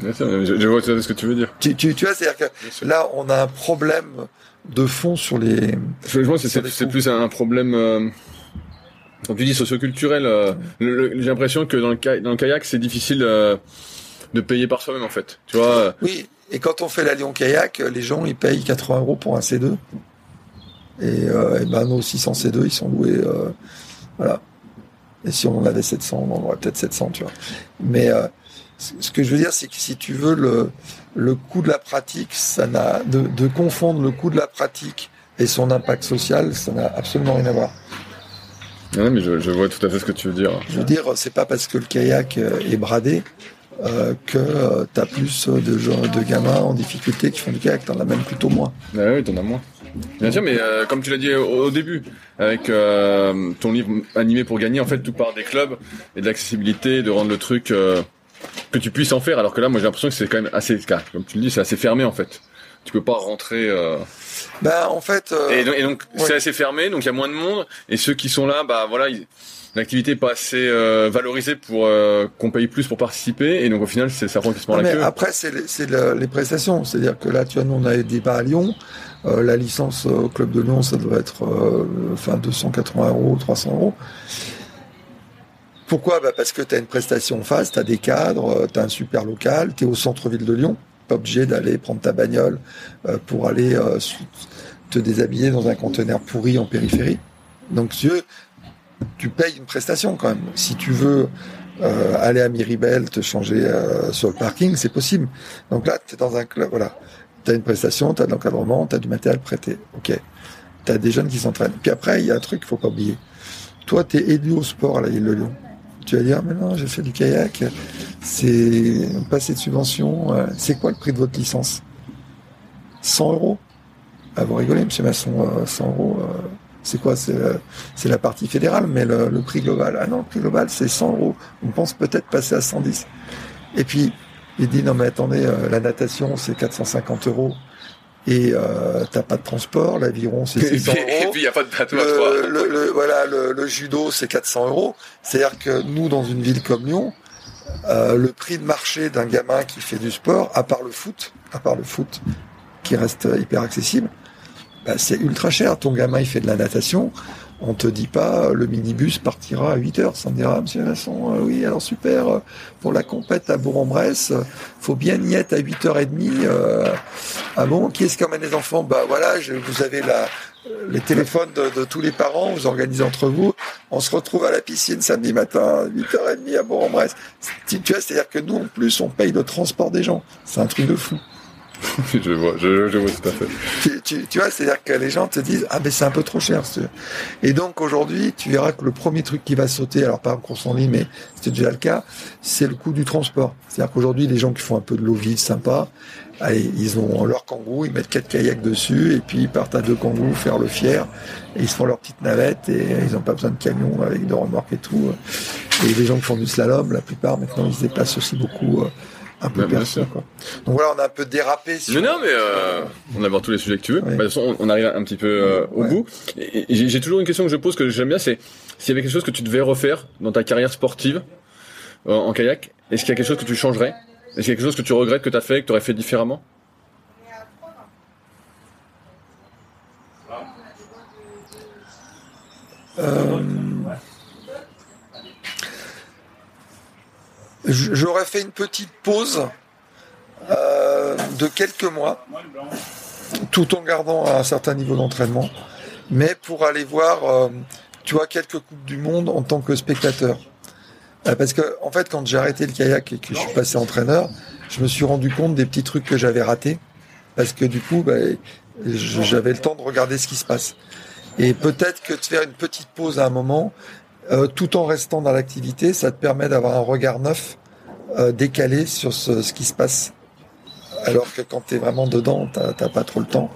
Bien sûr, je, je vois ce que tu veux dire. Tu, tu, tu vois, c'est-à-dire que là, on a un problème de fond sur les. Je pense que c'est plus un problème. Euh comme tu dis socioculturel, euh, j'ai l'impression que dans le, dans le kayak c'est difficile euh, de payer par soi-même en fait. Tu vois euh. Oui, et quand on fait la Lyon kayak, les gens ils payent 80 euros pour un C2. Et, euh, et ben nos 600 C2 ils sont loués, euh, voilà. Et si on en avait 700, on en aurait peut-être 700, tu vois. Mais ce que je veux dire, c'est que si tu veux le le coût de la pratique, ça n'a de, de confondre le coût de la pratique et son impact social, ça n'a absolument rien à voir. Non, mais je, je, vois tout à fait ce que tu veux dire. Je veux dire, c'est pas parce que le kayak est bradé euh, que euh, tu as plus de, gens, de gamins en difficulté qui font du kayak, t'en as même plutôt moins. Ah oui, t'en as moins. Bien sûr, mais euh, comme tu l'as dit au, début, avec euh, ton livre animé pour gagner, en fait, tout part des clubs et de l'accessibilité, de rendre le truc euh, que tu puisses en faire. Alors que là, moi, j'ai l'impression que c'est quand même assez, comme tu le dis, c'est assez fermé en fait. Tu peux pas rentrer. Bah, en fait. et donc, donc c'est assez fermé, donc il y a moins de monde. Et ceux qui sont là, bah voilà, l'activité n'est pas assez valorisée pour qu'on paye plus pour participer. Et donc au final, c'est ça prend qui se prend la queue. Après, c'est les, les, prestations. C'est-à-dire que là, tu vois, nous on a des bars à Lyon. Euh, la licence au club de Lyon, ça doit être euh, enfin 280 euros, 300 euros. Pourquoi? Bah Parce que tu as une prestation en face, tu as des cadres, euh, tu as un super local, tu es au centre-ville de Lyon, pas obligé d'aller prendre ta bagnole pour aller te déshabiller dans un conteneur pourri en périphérie. Donc tu, tu payes une prestation quand même. Si tu veux aller à Miribel, te changer sur le parking, c'est possible. Donc là, tu es dans un club, voilà. T'as une prestation, t'as de l'encadrement, t'as du matériel prêté. Ok. T'as des jeunes qui s'entraînent. Puis après, il y a un truc qu'il faut pas oublier. Toi, t'es élu au sport à la île de Lyon. Tu vas dire, mais non, j'ai fait du kayak. C'est passé de subvention. Euh, c'est quoi le prix de votre licence? 100 euros? Ah, vous rigolez, monsieur Masson, 100 euh, euros. Euh, c'est quoi? C'est la partie fédérale, mais le, le, prix global. Ah non, le prix global, c'est 100 euros. On pense peut-être passer à 110. Et puis, il dit non mais attendez, euh, la natation c'est 450 euros et euh, t'as pas de transport, l'aviron c'est 600 euros. Et puis il y a pas de bateau à le, le, voilà, le, judo c'est 400 euros. C'est-à-dire que nous dans une ville comme Lyon, euh, le prix de marché d'un gamin qui fait du sport, à part le foot, à part le foot qui reste hyper accessible, bah, c'est ultra cher. Ton gamin il fait de la natation, on te dit pas le minibus partira à 8 heures. Sans dire ah monsieur Masson euh, oui alors super euh, pour la compète à Bourg-en-Bresse faut bien y être à 8h30 euh, ah bon qui est-ce qui emmène les enfants? Bah voilà vous avez les téléphones de, tous les parents vous organisez entre vous. On se retrouve à la piscine samedi matin 8h30 à Bourg-en-Bresse. C'est-à-dire que nous en plus on paye le transport des gens. C'est un truc de fou je vois, je, je, vois tout à fait. Tu, vois, c'est-à-dire que les gens te disent ah mais c'est un peu trop cher. Et donc aujourd'hui, tu verras que le premier truc qui va sauter, alors pas en course en ligne, mais c'était déjà le cas, c'est le coût du transport. C'est-à-dire qu'aujourd'hui, les gens qui font un peu de l'eau vide, sympa, ils ont leur kangou, ils mettent quatre kayaks dessus et puis ils partent à deux kangous faire le fier et ils se font leur petite navette et ils n'ont pas besoin de camion avec de remorques et tout. Et les gens qui font du slalom, la plupart maintenant, ils se déplacent aussi beaucoup euh, un peu bien sûr. Quoi. Donc voilà, on a un peu dérapé. Sur... Non, non, mais euh, on aborde tous les sujets que tu veux. Bah, de toute façon, on arrive un petit peu euh, au bout. J'ai toujours une question que je pose que j'aime bien, c'est s'il y avait quelque chose que tu devais refaire dans ta carrière sportive euh, en kayak, est-ce qu'il y a quelque chose que tu changerais? Est-ce qu'il y a quelque chose que tu regrettes que tu as fait, que tu aurais fait différemment? Euh... J'aurais fait une petite pause euh, de quelques mois, tout en gardant un certain niveau d'entraînement, mais pour aller voir, euh, tu vois, quelques coupes du monde en tant que spectateur. Euh, parce que, en fait, quand j'ai arrêté le kayak et que je suis passé entraîneur, je me suis rendu compte des petits trucs que j'avais ratés, parce que du coup, bah, j'avais le temps de regarder ce qui se passe. Et peut-être que de faire une petite pause à un moment, euh, tout en restant dans l'activité, ça te permet d'avoir un regard neuf, euh, décalé sur ce, qui se passe. Alors que quand tu es vraiment dedans, t'as pas trop le temps.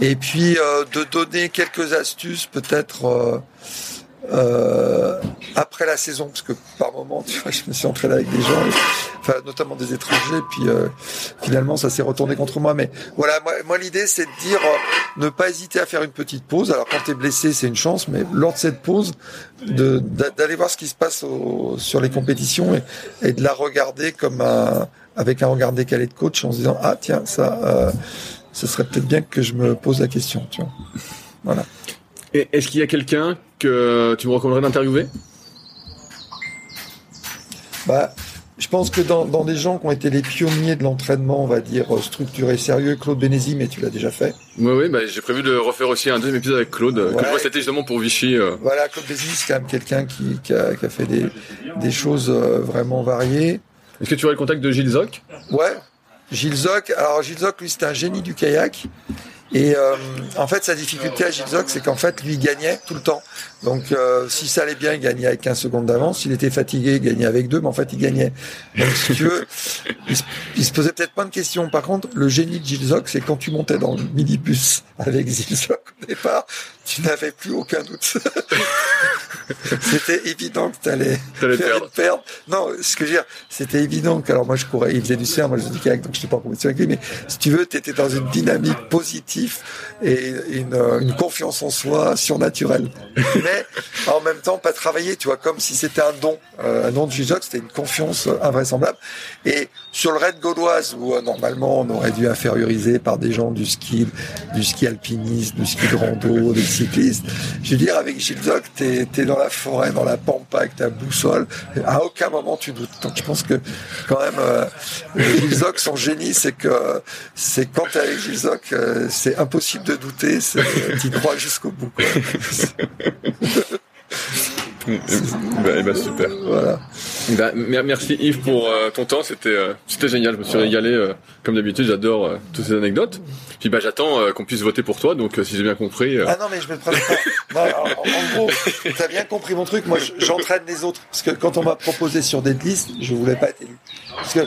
Et puis euh, de donner quelques astuces, peut-être euh, après la saison, parce que par moment, tu vois, je me suis entraîné avec des gens, enfin notamment des étrangers, puis euh, finalement ça s'est retourné contre moi. Mais voilà, moi, moi l'idée c'est de dire euh, ne pas hésiter à faire une petite pause. Alors quand tu es blessé, c'est une chance, mais lors de cette pause, d'aller voir ce qui se passe sur les compétitions et, et, de la regarder comme un, avec un regard décalé de coach en se disant ah tiens ça, euh, ce serait peut-être bien que je me pose la question, tu vois. Voilà. Et est-ce qu'il y a quelqu'un que tu me recommanderais d'interviewer? Bah, je pense que dans, dans, des gens qui ont été les pionniers de l'entraînement, on va dire structuré, sérieux, Claude Bénézy, mais tu l'as déjà fait. Oui, oui, bah, j'ai prévu de refaire aussi un deuxième épisode avec Claude. Que je vois, c'était justement pour Vichy. Euh. Voilà, Claude Bénézy, c'est quand même quelqu'un qui, qui, a, qui, a, fait des, des choses euh, vraiment variées. Est-ce que tu aurais le contact de Gilles Zoc? Ouais, Gilles Zoc. Alors Gilles Zoc, lui, c'était un génie du kayak. Et euh, en fait, sa difficulté à Gilles c'est qu'en fait, lui, il gagnait tout le temps. Donc, euh, si ça allait bien, il gagnait avec 15 secondes d'avance. S'il était fatigué, il gagnait avec deux, mais en fait, il gagnait. Donc, si tu veux, il se, posait peut-être pas de questions. Par contre, le génie de Gilles c'est quand tu montais dans le minibus avec Gilles au départ, tu n'avais plus aucun doute. c'était évident que tu allais perdre. Non, ce que je veux dire, c'était évident que, alors moi je courais, il faisait du cerf, moi je faisais du kayak, donc je n'étais pas en compétition avec lui, mais si tu veux, tu étais dans une dynamique positive et une, une confiance en soi surnaturelle. mais en même temps, pas travailler, tu vois, comme si c'était un don. Euh, un don de Jujoc, c'était une confiance invraisemblable. Et sur le raid gauloise, où euh, normalement on aurait dû inférioriser par des gens du ski, du ski alpiniste, du ski de rando, des cyclistes, je veux dire, avec Gilles Zoc, t'es es dans la forêt, dans la pampa, avec ta boussole, à aucun moment tu doutes. Donc je pense que quand même, euh, Gilles Zoc, son génie, c'est que c'est quand t'es avec Gilles Zoc, euh, c'est impossible de douter, tu crois jusqu'au bout. bah, eh ben, super. Voilà. Bah, merci Yves pour euh, ton temps, c'était euh, c'était génial, je me suis régalé euh, comme d'habitude, j'adore toutes ces anecdotes. Puis bah j'attends qu'on puisse voter pour toi, donc si j'ai bien compris. Ah non mais je me prends pas. en, gros, t'as bien compris mon truc. Moi, j'entraîne les autres parce que quand on m'a proposé sur des listes, je voulais pas être élu. Parce que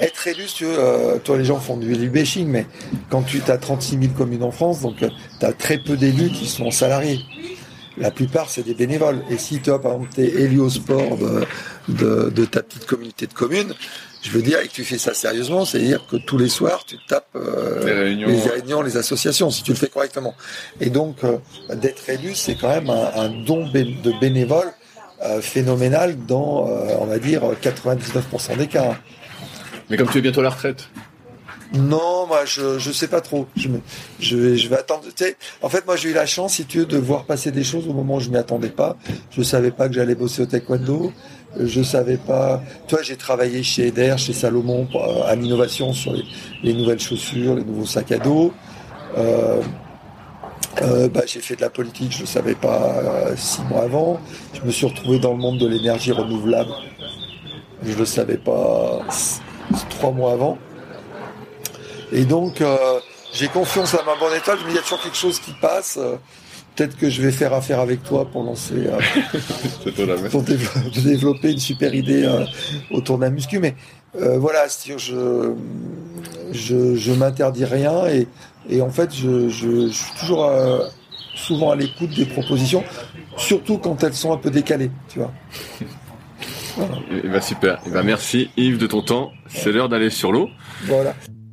être élu, tu veux, toi les gens font du élu bashing, mais quand tu as 36 000 communes en France, donc tu as très peu d'élus qui sont salariés la plupart, c'est des bénévoles. Et si toi, par exemple, t'es élu au sport de, de, ta petite communauté de communes, je veux dire, et que tu fais ça sérieusement, c'est-à-dire que tous les soirs, tu tapes euh, les, réunions. les, associations, si tu le fais correctement. Et donc, euh, d'être élu, c'est quand même un, don de bénévole euh, phénoménal dans, on va dire, 99% des cas. Mais comme tu es bientôt à la retraite non, moi je je sais pas trop. Je vais attendre. En fait moi j'ai eu la chance, si tu veux, de voir passer des choses au moment où je m'y attendais pas. Je savais pas que j'allais bosser au taekwondo. Je savais pas. Toi, j'ai travaillé chez Eder, chez Salomon, euh, à l'innovation sur les, nouvelles chaussures, les nouveaux sacs à dos. Euh, euh, bah, j'ai fait de la politique, je ne savais pas six mois avant. Je me suis retrouvé dans le monde de l'énergie renouvelable. Je ne le savais pas trois mois avant. Et donc, euh, j'ai confiance à ma bonne étoile. Je dis, il y a toujours quelque chose qui passe. Euh, peut-être que je vais faire affaire avec toi pour lancer, euh, pour développer une super idée autour d'un muscu. Mais voilà, je, je, je m'interdis rien et, et en fait, je, je, suis toujours souvent à l'écoute des propositions, surtout quand elles sont un peu décalées, tu vois. Et eh ben super. Et eh ben merci Yves de ton temps. C'est l'heure d'aller sur l'eau. Voilà.